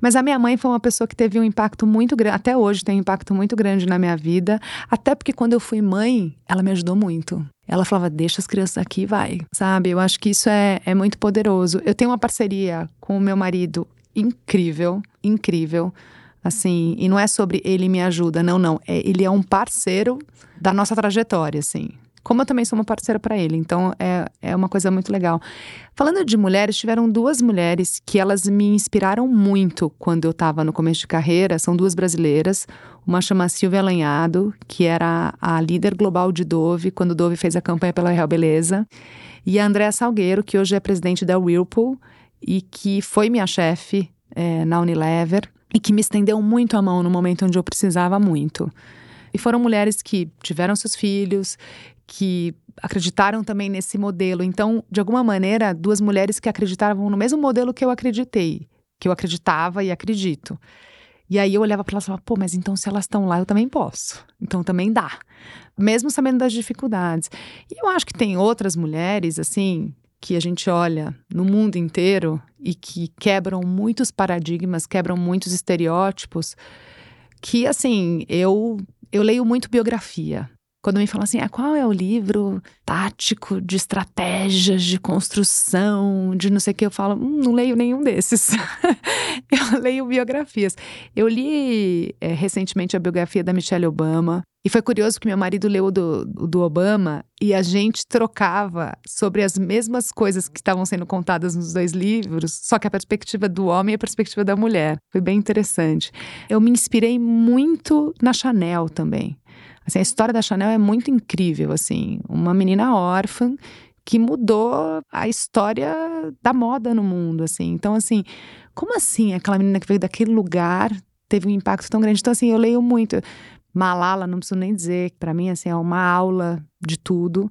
Mas a minha mãe foi uma pessoa que teve um impacto muito grande, até hoje tem um impacto muito grande na minha vida, até porque quando eu fui mãe, ela me ajudou muito. Ela falava, deixa as crianças aqui e vai, sabe? Eu acho que isso é, é muito poderoso. Eu tenho uma parceria com o meu marido incrível, incrível. Assim, e não é sobre ele me ajuda, não, não. É, ele é um parceiro da nossa trajetória, assim. Como eu também sou uma parceira para ele, então é, é uma coisa muito legal. Falando de mulheres, tiveram duas mulheres que elas me inspiraram muito quando eu estava no começo de carreira. São duas brasileiras. Uma chama Silvia Lanhado, que era a líder global de Dove, quando Dove fez a campanha pela Real Beleza. E a Andréa Salgueiro, que hoje é presidente da Whirlpool e que foi minha chefe é, na Unilever e que me estendeu muito a mão no momento onde eu precisava muito. E foram mulheres que tiveram seus filhos, que acreditaram também nesse modelo. Então, de alguma maneira, duas mulheres que acreditavam no mesmo modelo que eu acreditei, que eu acreditava e acredito. E aí eu olhava para elas e falava, pô, mas então se elas estão lá, eu também posso. Então também dá. Mesmo sabendo das dificuldades. E eu acho que tem outras mulheres, assim, que a gente olha no mundo inteiro e que quebram muitos paradigmas, quebram muitos estereótipos, que assim, eu eu leio muito biografia. Quando me falam assim, ah, qual é o livro tático de estratégias de construção, de não sei o que, eu falo, hum, não leio nenhum desses. eu leio biografias. Eu li é, recentemente a biografia da Michelle Obama. E foi curioso que meu marido leu do, do Obama e a gente trocava sobre as mesmas coisas que estavam sendo contadas nos dois livros, só que a perspectiva do homem e a perspectiva da mulher. Foi bem interessante. Eu me inspirei muito na Chanel também. Assim, a história da Chanel é muito incrível, assim. Uma menina órfã que mudou a história da moda no mundo, assim. Então, assim, como assim aquela menina que veio daquele lugar teve um impacto tão grande? Então, assim, eu leio muito. Malala, não preciso nem dizer, para mim, assim, é uma aula de tudo.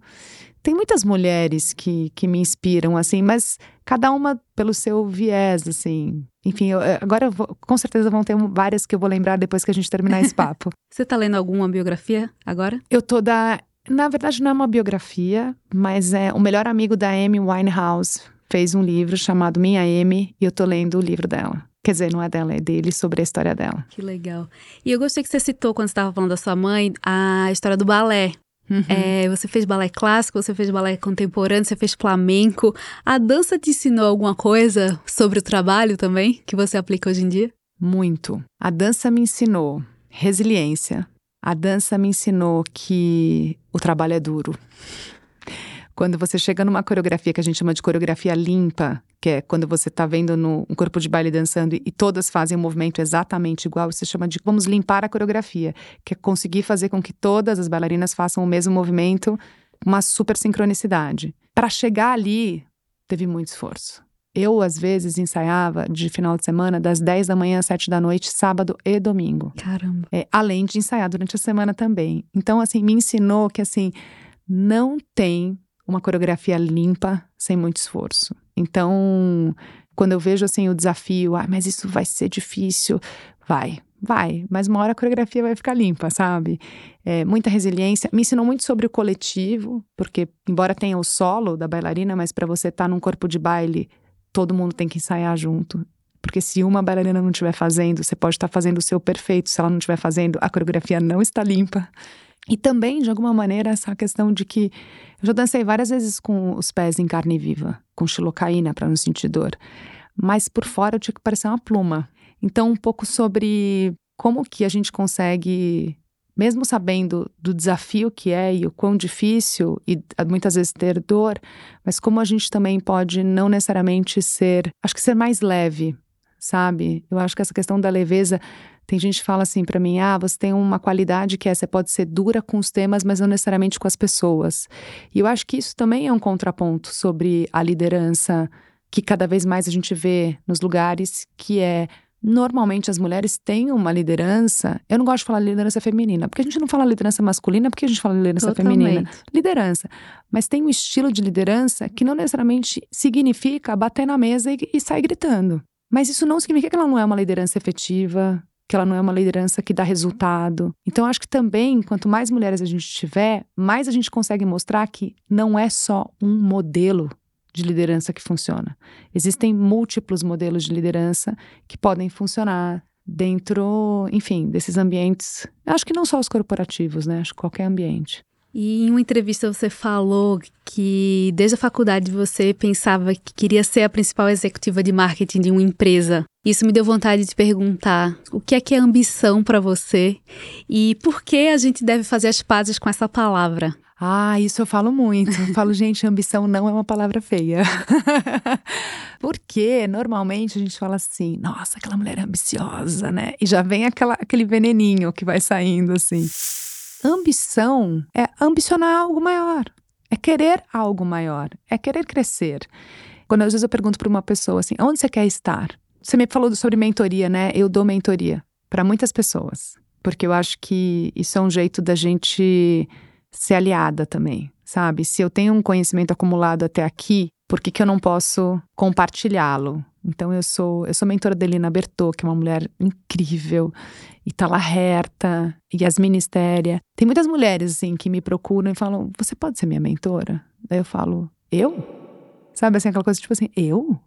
Tem muitas mulheres que, que me inspiram, assim, mas cada uma pelo seu viés, assim. Enfim, eu, eh, agora eu vou, com certeza vão ter várias que eu vou lembrar depois que a gente terminar esse papo. Você tá lendo alguma biografia agora? Eu tô da. Na verdade, não é uma biografia, mas é o melhor amigo da Amy Winehouse fez um livro chamado Minha Amy e eu tô lendo o livro dela. Quer dizer, não é dela, é dele, sobre a história dela. Que legal. E eu gostei que você citou, quando você estava falando da sua mãe, a história do balé. Uhum. É, você fez balé clássico, você fez balé contemporâneo, você fez flamenco. A dança te ensinou alguma coisa sobre o trabalho também, que você aplica hoje em dia? Muito. A dança me ensinou resiliência. A dança me ensinou que o trabalho é duro. Quando você chega numa coreografia que a gente chama de coreografia limpa, que é quando você está vendo no, um corpo de baile dançando e, e todas fazem um movimento exatamente igual, você chama de vamos limpar a coreografia, que é conseguir fazer com que todas as bailarinas façam o mesmo movimento, uma super sincronicidade. Para chegar ali, teve muito esforço. Eu, às vezes, ensaiava de final de semana, das 10 da manhã às 7 da noite, sábado e domingo. Caramba. É, além de ensaiar durante a semana também. Então, assim, me ensinou que, assim, não tem uma coreografia limpa sem muito esforço. Então, quando eu vejo assim o desafio, ah, mas isso vai ser difícil, vai, vai, mas uma hora a coreografia vai ficar limpa, sabe? É, muita resiliência. Me ensinou muito sobre o coletivo, porque embora tenha o solo da bailarina, mas para você estar tá num corpo de baile, todo mundo tem que ensaiar junto. Porque se uma bailarina não estiver fazendo, você pode estar tá fazendo o seu perfeito. Se ela não estiver fazendo, a coreografia não está limpa. E também, de alguma maneira, essa questão de que eu já dancei várias vezes com os pés em carne viva, com xilocaína para não sentir dor, mas por fora eu tinha que parecer uma pluma. Então, um pouco sobre como que a gente consegue, mesmo sabendo do desafio que é e o quão difícil e muitas vezes ter dor, mas como a gente também pode não necessariamente ser, acho que ser mais leve, sabe? Eu acho que essa questão da leveza tem gente que fala assim para mim: ah, você tem uma qualidade que é, você pode ser dura com os temas, mas não necessariamente com as pessoas. E eu acho que isso também é um contraponto sobre a liderança que cada vez mais a gente vê nos lugares, que é normalmente as mulheres têm uma liderança. Eu não gosto de falar liderança feminina, porque a gente não fala liderança masculina, porque a gente fala liderança Totalmente. feminina. Liderança. Mas tem um estilo de liderança que não necessariamente significa bater na mesa e, e sair gritando Mas isso não significa que ela não é uma liderança efetiva, que ela não é uma liderança que dá resultado. Então, acho que também, quanto mais mulheres a gente tiver, mais a gente consegue mostrar que não é só um modelo de liderança que funciona. Existem múltiplos modelos de liderança que podem funcionar dentro, enfim, desses ambientes. Acho que não só os corporativos, né? Acho que qualquer ambiente. E em uma entrevista você falou que desde a faculdade você pensava que queria ser a principal executiva de marketing de uma empresa. Isso me deu vontade de perguntar o que é que é ambição para você e por que a gente deve fazer as pazes com essa palavra. Ah, isso eu falo muito. Eu falo, gente, ambição não é uma palavra feia. Porque normalmente a gente fala assim, nossa, aquela mulher é ambiciosa, né? E já vem aquela, aquele veneninho que vai saindo assim. Ambição é ambicionar algo maior, é querer algo maior, é querer crescer. Quando às vezes eu pergunto para uma pessoa assim, onde você quer estar? Você me falou sobre mentoria, né? Eu dou mentoria para muitas pessoas, porque eu acho que isso é um jeito da gente ser aliada também, sabe? Se eu tenho um conhecimento acumulado até aqui, por que, que eu não posso compartilhá-lo? Então eu sou eu sou mentora da Elina Bertô, que é uma mulher incrível, Itala Herta, Yasmin Ministéria. Tem muitas mulheres assim que me procuram e falam: "Você pode ser minha mentora?" Daí eu falo: "Eu?" Sabe assim aquela coisa tipo assim: "Eu?"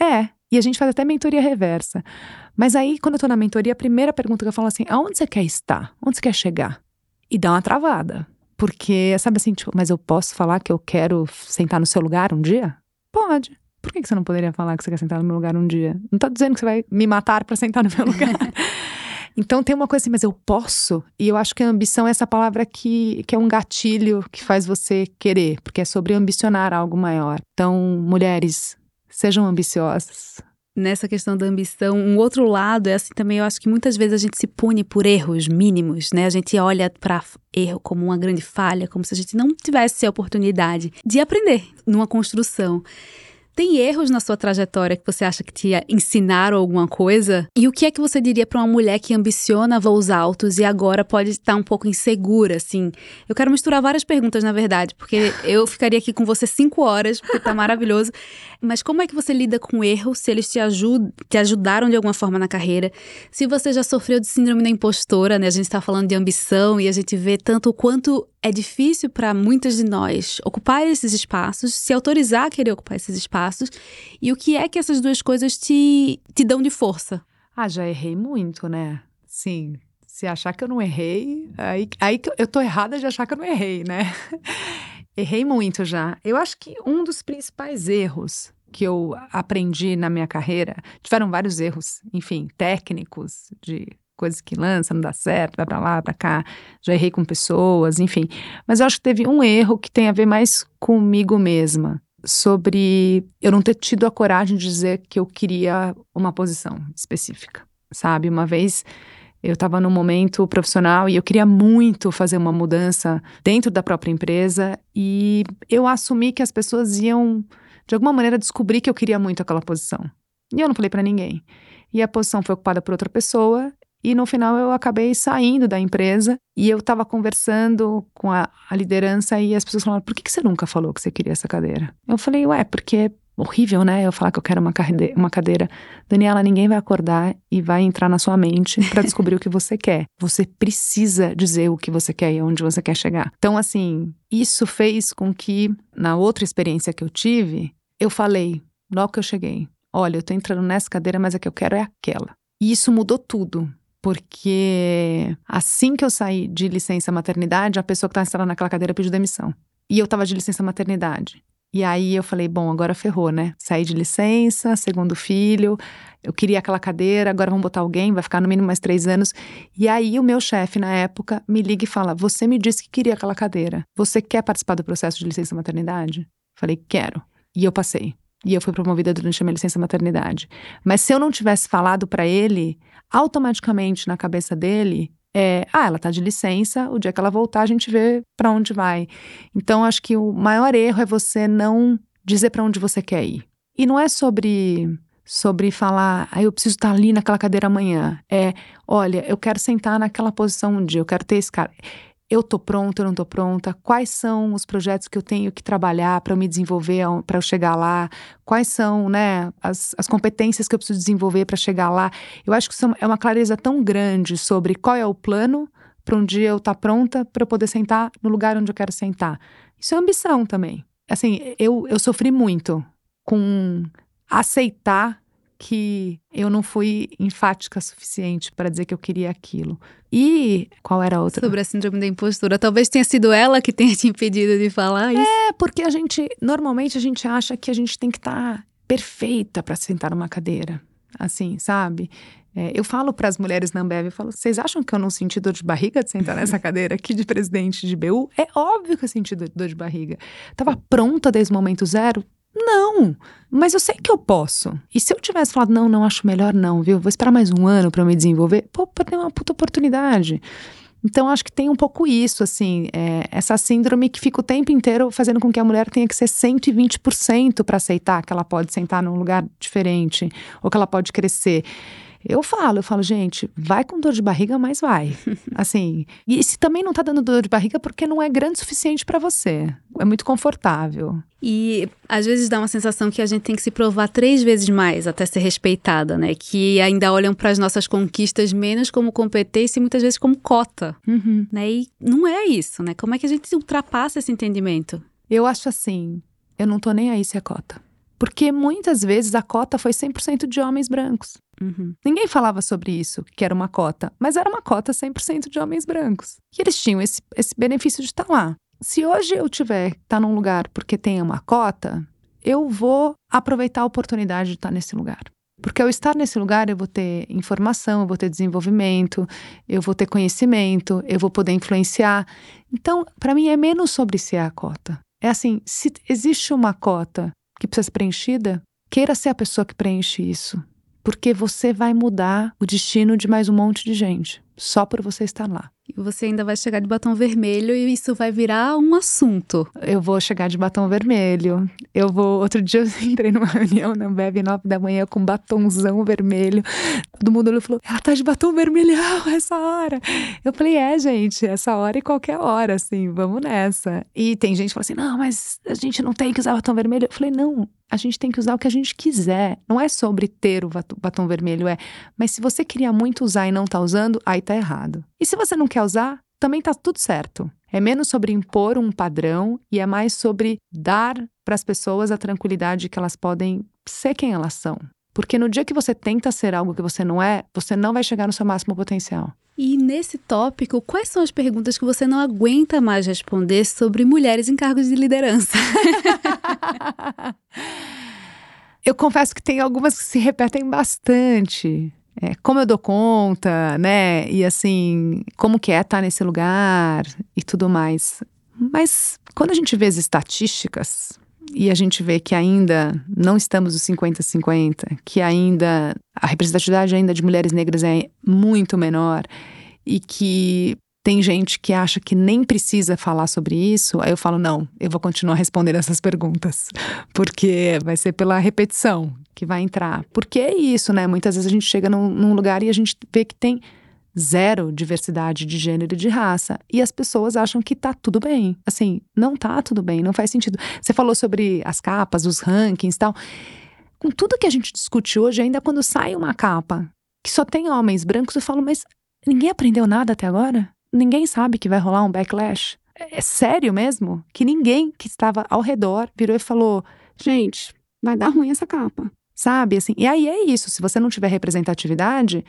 É, e a gente faz até mentoria reversa. Mas aí, quando eu tô na mentoria, a primeira pergunta que eu falo assim: aonde você quer estar? Onde você quer chegar? E dá uma travada. Porque, sabe assim, tipo, mas eu posso falar que eu quero sentar no seu lugar um dia? Pode. Por que você não poderia falar que você quer sentar no meu lugar um dia? Não tô dizendo que você vai me matar para sentar no meu lugar. então tem uma coisa assim, mas eu posso? E eu acho que a ambição é essa palavra que, que é um gatilho que faz você querer, porque é sobre ambicionar algo maior. Então, mulheres, sejam ambiciosas, nessa questão da ambição, um outro lado é assim também, eu acho que muitas vezes a gente se pune por erros mínimos, né? A gente olha para erro como uma grande falha, como se a gente não tivesse a oportunidade de aprender numa construção. Tem erros na sua trajetória que você acha que te ensinaram alguma coisa? E o que é que você diria para uma mulher que ambiciona voos altos e agora pode estar um pouco insegura, assim? Eu quero misturar várias perguntas, na verdade, porque eu ficaria aqui com você cinco horas, porque tá maravilhoso. Mas como é que você lida com erros? Se eles te, ajud te ajudaram de alguma forma na carreira? Se você já sofreu de síndrome da impostora, né? A gente tá falando de ambição e a gente vê tanto quanto é difícil para muitas de nós ocupar esses espaços, se autorizar a querer ocupar esses espaços. E o que é que essas duas coisas te, te dão de força? Ah, já errei muito, né? Sim. Se achar que eu não errei, aí, aí eu tô errada de achar que eu não errei, né? errei muito já. Eu acho que um dos principais erros que eu aprendi na minha carreira, tiveram vários erros, enfim, técnicos, de coisas que lança, não dá certo, vai para lá, para cá, já errei com pessoas, enfim. Mas eu acho que teve um erro que tem a ver mais comigo mesma, sobre eu não ter tido a coragem de dizer que eu queria uma posição específica, sabe? Uma vez eu estava num momento profissional e eu queria muito fazer uma mudança dentro da própria empresa e eu assumi que as pessoas iam de alguma maneira descobrir que eu queria muito aquela posição. E eu não falei para ninguém. E a posição foi ocupada por outra pessoa e no final eu acabei saindo da empresa e eu estava conversando com a, a, liderança e as pessoas falaram: por que, que você nunca falou que você queria essa cadeira? Eu falei: ué, porque é horrível, né? Eu falar que eu quero uma, cadeira, uma cadeira. Daniela, ninguém vai acordar e vai entrar na sua mente para descobrir o que você quer. Você precisa dizer o que você quer e onde você quer chegar. Então, assim, isso fez com que, na outra experiência que eu tive, eu falei, logo que eu cheguei: olha, eu tô entrando nessa cadeira, mas a que eu quero é aquela. E isso mudou tudo porque assim que eu saí de licença maternidade, a pessoa que estava instalada naquela cadeira pediu demissão. E eu estava de licença maternidade. E aí eu falei, bom, agora ferrou, né? Saí de licença, segundo filho, eu queria aquela cadeira, agora vamos botar alguém, vai ficar no mínimo mais três anos. E aí o meu chefe, na época, me liga e fala: Você me disse que queria aquela cadeira. Você quer participar do processo de licença maternidade? Falei, quero. E eu passei. E eu fui promovida durante a minha licença maternidade. Mas se eu não tivesse falado para ele, automaticamente na cabeça dele é, ah, ela tá de licença, o dia que ela voltar a gente vê para onde vai. Então acho que o maior erro é você não dizer para onde você quer ir. E não é sobre sobre falar, ah, eu preciso estar ali naquela cadeira amanhã. É, olha, eu quero sentar naquela posição um dia, eu quero ter esse cara. Eu tô pronta, eu não tô pronta, quais são os projetos que eu tenho que trabalhar para eu me desenvolver, para eu chegar lá, quais são, né, as, as competências que eu preciso desenvolver para chegar lá. Eu acho que isso é uma clareza tão grande sobre qual é o plano para um dia eu estar tá pronta para eu poder sentar no lugar onde eu quero sentar. Isso é ambição também. Assim, eu, eu sofri muito com aceitar que eu não fui enfática suficiente para dizer que eu queria aquilo. E qual era a outra? Sobre a síndrome da impostura. Talvez tenha sido ela que tenha te impedido de falar isso. É, porque a gente, normalmente a gente acha que a gente tem que estar tá perfeita para sentar numa cadeira. Assim, sabe? É, eu falo para as mulheres na Ambev, eu falo, vocês acham que eu não senti dor de barriga de sentar nessa cadeira aqui de presidente de BU? É óbvio que eu senti dor de barriga. Tava pronta desde o momento zero? Não, mas eu sei que eu posso. E se eu tivesse falado, não, não acho melhor não, viu? Vou esperar mais um ano para eu me desenvolver, pô, perder uma puta oportunidade. Então, acho que tem um pouco isso, assim, é, essa síndrome que fica o tempo inteiro fazendo com que a mulher tenha que ser 120% para aceitar que ela pode sentar num lugar diferente, ou que ela pode crescer. Eu falo, eu falo, gente, vai com dor de barriga, mas vai. assim, e se também não tá dando dor de barriga, porque não é grande o suficiente para você. É muito confortável. E às vezes dá uma sensação que a gente tem que se provar três vezes mais até ser respeitada, né? Que ainda olham para as nossas conquistas menos como competência e muitas vezes como cota, uhum. né? E não é isso, né? Como é que a gente ultrapassa esse entendimento? Eu acho assim, eu não tô nem aí se é cota. Porque muitas vezes a cota foi 100% de homens brancos. Uhum. Ninguém falava sobre isso, que era uma cota, mas era uma cota 100% de homens brancos. E eles tinham esse, esse benefício de estar lá. Se hoje eu tiver estar tá num lugar porque tem uma cota, eu vou aproveitar a oportunidade de estar nesse lugar. Porque ao estar nesse lugar, eu vou ter informação, eu vou ter desenvolvimento, eu vou ter conhecimento, eu vou poder influenciar. Então, para mim, é menos sobre se é a cota. É assim: se existe uma cota que precisa ser preenchida, queira ser a pessoa que preenche isso. Porque você vai mudar o destino de mais um monte de gente, só por você estar lá. E você ainda vai chegar de batom vermelho e isso vai virar um assunto. Eu vou chegar de batom vermelho. Eu vou. Outro dia eu entrei numa reunião na Bebe nove da manhã com batomzão vermelho. Todo mundo olhou e falou: ela tá de batom vermelhão essa hora. Eu falei: é, gente, essa hora e qualquer hora, assim, vamos nessa. E tem gente que fala assim: não, mas a gente não tem que usar batom vermelho. Eu falei: não, a gente tem que usar o que a gente quiser. Não é sobre ter o batom vermelho, é. Mas se você queria muito usar e não tá usando, aí tá errado. E se você não quer usar, também tá tudo certo. É menos sobre impor um padrão e é mais sobre dar para as pessoas a tranquilidade que elas podem ser quem elas são. Porque no dia que você tenta ser algo que você não é, você não vai chegar no seu máximo potencial. E nesse tópico, quais são as perguntas que você não aguenta mais responder sobre mulheres em cargos de liderança? eu confesso que tem algumas que se repetem bastante. É, como eu dou conta, né? E assim, como que é estar nesse lugar e tudo mais. Mas quando a gente vê as estatísticas, e a gente vê que ainda não estamos nos 50-50, que ainda a representatividade ainda de mulheres negras é muito menor e que tem gente que acha que nem precisa falar sobre isso, aí eu falo, não, eu vou continuar respondendo essas perguntas, porque vai ser pela repetição que vai entrar. Porque é isso, né? Muitas vezes a gente chega num, num lugar e a gente vê que tem zero diversidade de gênero e de raça. E as pessoas acham que tá tudo bem. Assim, não tá tudo bem, não faz sentido. Você falou sobre as capas, os rankings e tal. Com tudo que a gente discute hoje, ainda quando sai uma capa que só tem homens brancos, eu falo, mas ninguém aprendeu nada até agora? Ninguém sabe que vai rolar um backlash? É, é sério mesmo? Que ninguém que estava ao redor virou e falou: gente, vai dar ruim essa capa. Sabe? Assim, e aí é isso. Se você não tiver representatividade,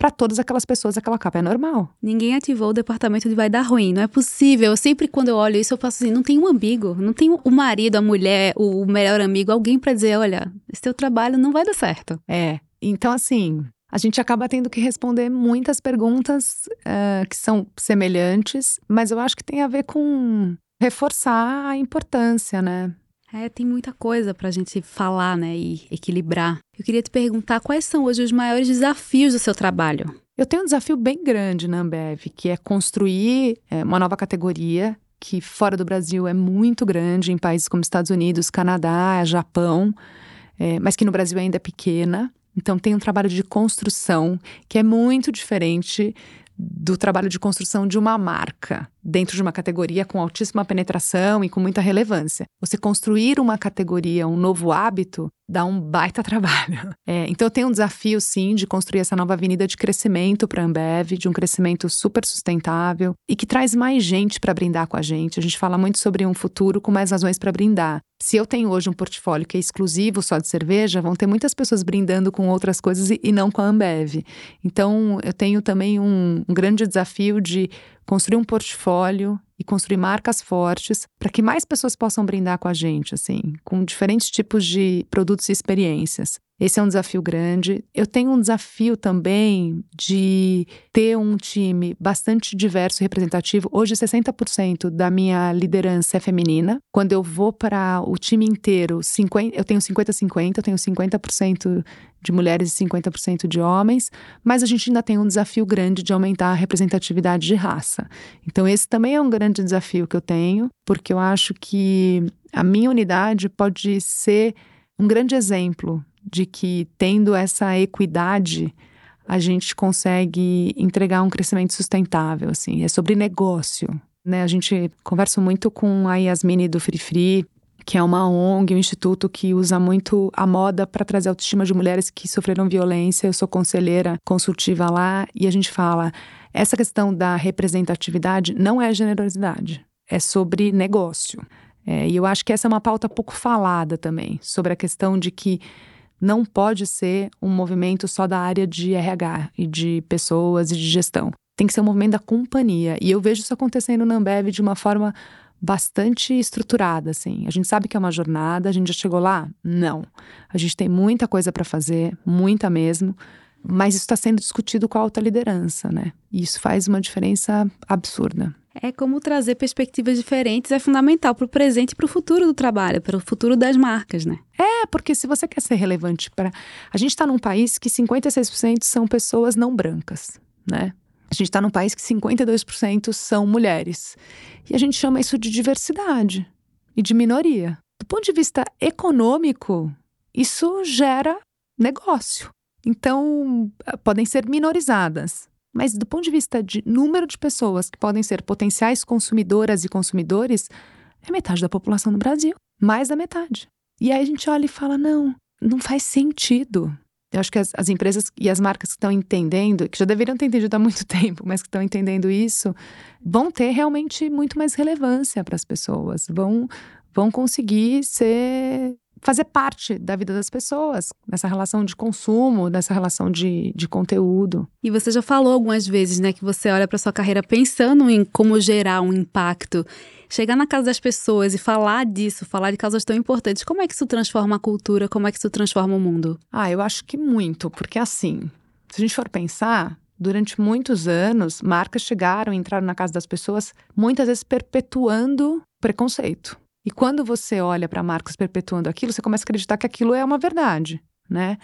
para todas aquelas pessoas aquela capa é normal. Ninguém ativou o departamento de vai dar ruim, não é possível. Eu sempre quando eu olho isso eu faço assim, não tem um amigo, não tem o marido, a mulher, o melhor amigo, alguém para dizer, olha, esse teu trabalho não vai dar certo. É. Então assim, a gente acaba tendo que responder muitas perguntas uh, que são semelhantes, mas eu acho que tem a ver com reforçar a importância, né? É, tem muita coisa para a gente falar, né, e equilibrar. Eu queria te perguntar quais são hoje os maiores desafios do seu trabalho. Eu tenho um desafio bem grande na Ambev, que é construir é, uma nova categoria que fora do Brasil é muito grande, em países como Estados Unidos, Canadá, Japão, é, mas que no Brasil ainda é pequena. Então tem um trabalho de construção que é muito diferente do trabalho de construção de uma marca dentro de uma categoria com altíssima penetração e com muita relevância. Você construir uma categoria, um novo hábito, dá um baita trabalho. É, então eu tenho um desafio, sim, de construir essa nova avenida de crescimento para a Ambev, de um crescimento super sustentável e que traz mais gente para brindar com a gente. A gente fala muito sobre um futuro com mais razões para brindar. Se eu tenho hoje um portfólio que é exclusivo só de cerveja, vão ter muitas pessoas brindando com outras coisas e, e não com a Ambev. Então, eu tenho também um, um grande desafio de construir um portfólio e construir marcas fortes para que mais pessoas possam brindar com a gente, assim, com diferentes tipos de produtos e experiências. Esse é um desafio grande. Eu tenho um desafio também de ter um time bastante diverso e representativo. Hoje, 60% da minha liderança é feminina. Quando eu vou para o time inteiro, 50, eu tenho 50-50, eu tenho 50% de mulheres e 50% de homens, mas a gente ainda tem um desafio grande de aumentar a representatividade de raça. Então, esse também é um grande desafio que eu tenho, porque eu acho que a minha unidade pode ser um grande exemplo de que tendo essa equidade a gente consegue entregar um crescimento sustentável, assim, é sobre negócio, né? A gente conversa muito com a Yasmine do Free Free, que é uma ONG, um instituto que usa muito a moda para trazer autoestima de mulheres que sofreram violência. Eu sou conselheira consultiva lá e a gente fala essa questão da representatividade não é generosidade, é sobre negócio. É, e eu acho que essa é uma pauta pouco falada também, sobre a questão de que não pode ser um movimento só da área de RH e de pessoas e de gestão. Tem que ser um movimento da companhia. E eu vejo isso acontecendo na Ambev de uma forma bastante estruturada, assim. A gente sabe que é uma jornada, a gente já chegou lá? Não. A gente tem muita coisa para fazer, muita mesmo. Mas isso está sendo discutido com a alta liderança, né? E isso faz uma diferença absurda. É como trazer perspectivas diferentes é fundamental para o presente e para o futuro do trabalho, para o futuro das marcas, né? É, porque se você quer ser relevante para. A gente está num país que 56% são pessoas não brancas, né? A gente está num país que 52% são mulheres. E a gente chama isso de diversidade e de minoria. Do ponto de vista econômico, isso gera negócio. Então, podem ser minorizadas. Mas do ponto de vista de número de pessoas que podem ser potenciais consumidoras e consumidores, é metade da população do Brasil. Mais da metade. E aí a gente olha e fala: não, não faz sentido. Eu acho que as, as empresas e as marcas que estão entendendo, que já deveriam ter entendido há muito tempo, mas que estão entendendo isso, vão ter realmente muito mais relevância para as pessoas, vão, vão conseguir ser fazer parte da vida das pessoas, nessa relação de consumo, nessa relação de, de conteúdo. E você já falou algumas vezes, né, que você olha para sua carreira pensando em como gerar um impacto. Chegar na casa das pessoas e falar disso, falar de causas tão importantes, como é que isso transforma a cultura, como é que isso transforma o mundo? Ah, eu acho que muito, porque assim, se a gente for pensar, durante muitos anos, marcas chegaram e entraram na casa das pessoas, muitas vezes perpetuando preconceito. E quando você olha para marcas perpetuando aquilo, você começa a acreditar que aquilo é uma verdade, né?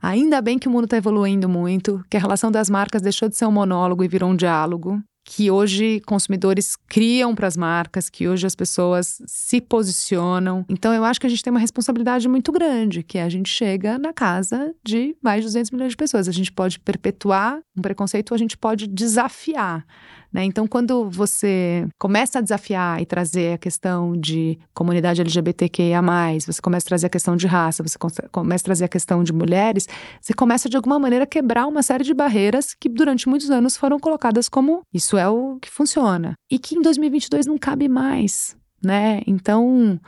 Ainda bem que o mundo está evoluindo muito, que a relação das marcas deixou de ser um monólogo e virou um diálogo, que hoje consumidores criam para as marcas, que hoje as pessoas se posicionam. Então eu acho que a gente tem uma responsabilidade muito grande, que é a gente chega na casa de mais de 200 milhões de pessoas. A gente pode perpetuar um preconceito, a gente pode desafiar. Né? Então, quando você começa a desafiar e trazer a questão de comunidade LGBTQIA, você começa a trazer a questão de raça, você começa a trazer a questão de mulheres, você começa de alguma maneira a quebrar uma série de barreiras que durante muitos anos foram colocadas como isso é o que funciona. E que em 2022 não cabe mais. Né? Então,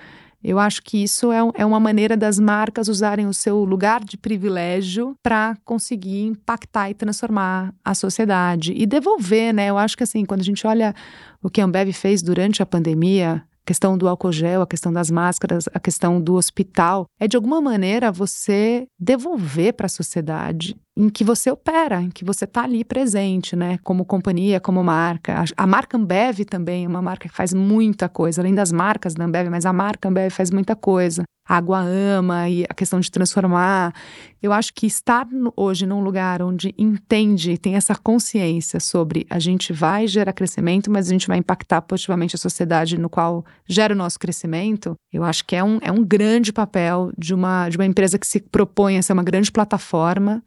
eu acho que isso é, é uma maneira das marcas usarem o seu lugar de privilégio para conseguir impactar e transformar a sociedade e devolver, né? Eu acho que assim, quando a gente olha o que a Ambev fez durante a pandemia, a questão do álcool gel, a questão das máscaras, a questão do hospital, é de alguma maneira você devolver para a sociedade em que você opera, em que você está ali presente, né? Como companhia, como marca. A, marca Ambev também é uma marca que faz muita coisa, além das marcas da Ambev, mas a marca Ambev faz muita coisa. A Água Ama e a questão de transformar. Eu acho que estar hoje num lugar onde entende, tem essa consciência sobre a gente vai gerar crescimento, mas a gente vai impactar positivamente a sociedade no qual gera o nosso crescimento, eu acho que é um, é um grande papel de uma, de uma empresa que se propõe a ser uma grande plataforma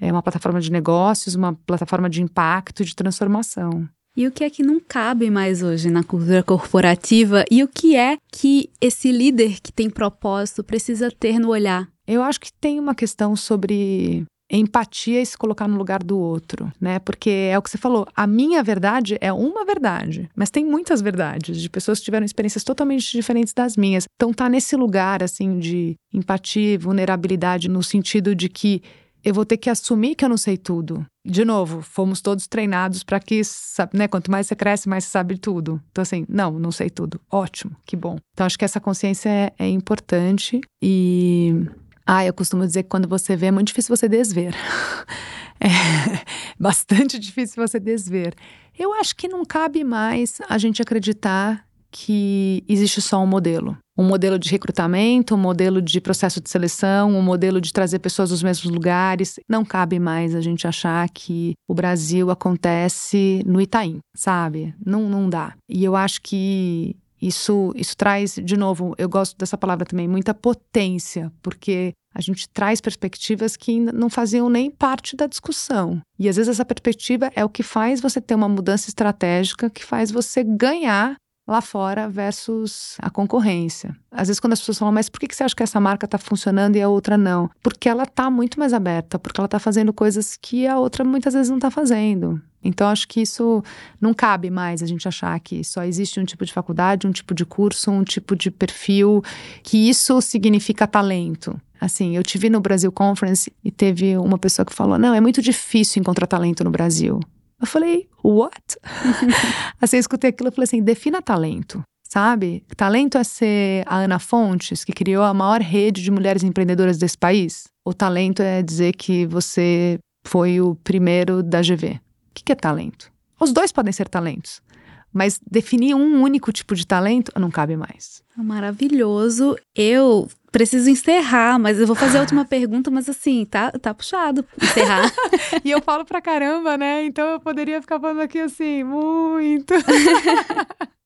é uma plataforma de negócios, uma plataforma de impacto, de transformação. E o que é que não cabe mais hoje na cultura corporativa? E o que é que esse líder que tem propósito precisa ter no olhar? Eu acho que tem uma questão sobre empatia e se colocar no lugar do outro, né? Porque é o que você falou, a minha verdade é uma verdade, mas tem muitas verdades de pessoas que tiveram experiências totalmente diferentes das minhas. Então tá nesse lugar assim de empatia, vulnerabilidade no sentido de que eu vou ter que assumir que eu não sei tudo. De novo, fomos todos treinados para que, né, quanto mais você cresce, mais você sabe tudo. Então, assim, não, não sei tudo. Ótimo, que bom. Então, acho que essa consciência é, é importante e ah, eu costumo dizer que quando você vê é muito difícil você desver. é bastante difícil você desver. Eu acho que não cabe mais a gente acreditar que existe só um modelo. Um modelo de recrutamento, um modelo de processo de seleção, um modelo de trazer pessoas dos mesmos lugares. Não cabe mais a gente achar que o Brasil acontece no Itaim, sabe? Não, não dá. E eu acho que isso, isso traz, de novo, eu gosto dessa palavra também, muita potência, porque a gente traz perspectivas que não faziam nem parte da discussão. E às vezes essa perspectiva é o que faz você ter uma mudança estratégica, que faz você ganhar lá fora versus a concorrência. Às vezes, quando as pessoas falam, mas por que você acha que essa marca está funcionando e a outra não? Porque ela está muito mais aberta, porque ela está fazendo coisas que a outra muitas vezes não está fazendo. Então, acho que isso não cabe mais a gente achar que só existe um tipo de faculdade, um tipo de curso, um tipo de perfil, que isso significa talento. Assim, eu tive no Brasil Conference e teve uma pessoa que falou: não, é muito difícil encontrar talento no Brasil. Eu falei, what? assim, eu escutei aquilo e falei assim: defina talento, sabe? Talento é ser a Ana Fontes, que criou a maior rede de mulheres empreendedoras desse país? Ou talento é dizer que você foi o primeiro da GV? O que é talento? Os dois podem ser talentos. Mas definir um único tipo de talento não cabe mais. Maravilhoso. Eu preciso encerrar, mas eu vou fazer a última pergunta, mas assim, tá, tá puxado encerrar. e eu falo pra caramba, né? Então eu poderia ficar falando aqui assim, muito.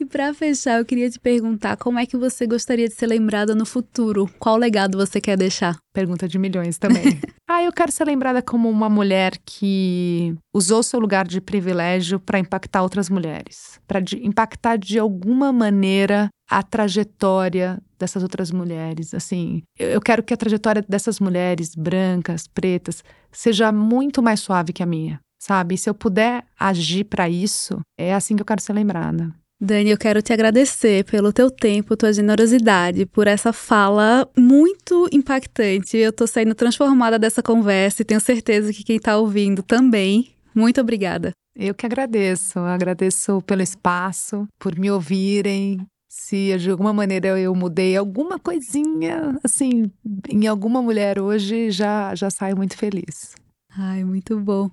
E para fechar, eu queria te perguntar como é que você gostaria de ser lembrada no futuro? Qual legado você quer deixar? Pergunta de milhões também. Ah, eu quero ser lembrada como uma mulher que usou seu lugar de privilégio para impactar outras mulheres, para impactar de alguma maneira a trajetória dessas outras mulheres. Assim, eu quero que a trajetória dessas mulheres brancas, pretas, seja muito mais suave que a minha, sabe? E se eu puder agir para isso, é assim que eu quero ser lembrada. Dani, eu quero te agradecer pelo teu tempo, tua generosidade, por essa fala muito impactante. Eu tô saindo transformada dessa conversa e tenho certeza que quem tá ouvindo também. Muito obrigada. Eu que agradeço. Eu agradeço pelo espaço, por me ouvirem. Se de alguma maneira eu mudei alguma coisinha, assim, em alguma mulher hoje, já, já saio muito feliz. Ai, muito bom.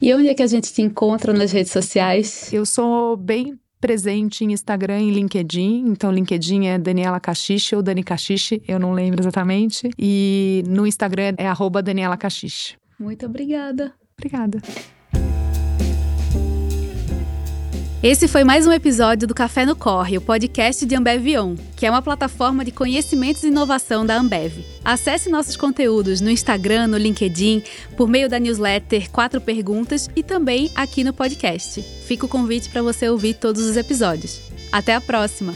E onde é que a gente te encontra nas redes sociais? Eu sou bem presente em Instagram e LinkedIn. Então, LinkedIn é Daniela Caxixe ou Dani Caxixe, eu não lembro exatamente. E no Instagram é arroba Daniela Caxixe. Muito obrigada. Obrigada. Esse foi mais um episódio do Café no Corre, o podcast de Ambev On, que é uma plataforma de conhecimentos e inovação da Ambev. Acesse nossos conteúdos no Instagram, no LinkedIn, por meio da newsletter Quatro Perguntas e também aqui no podcast. Fica o convite para você ouvir todos os episódios. Até a próxima!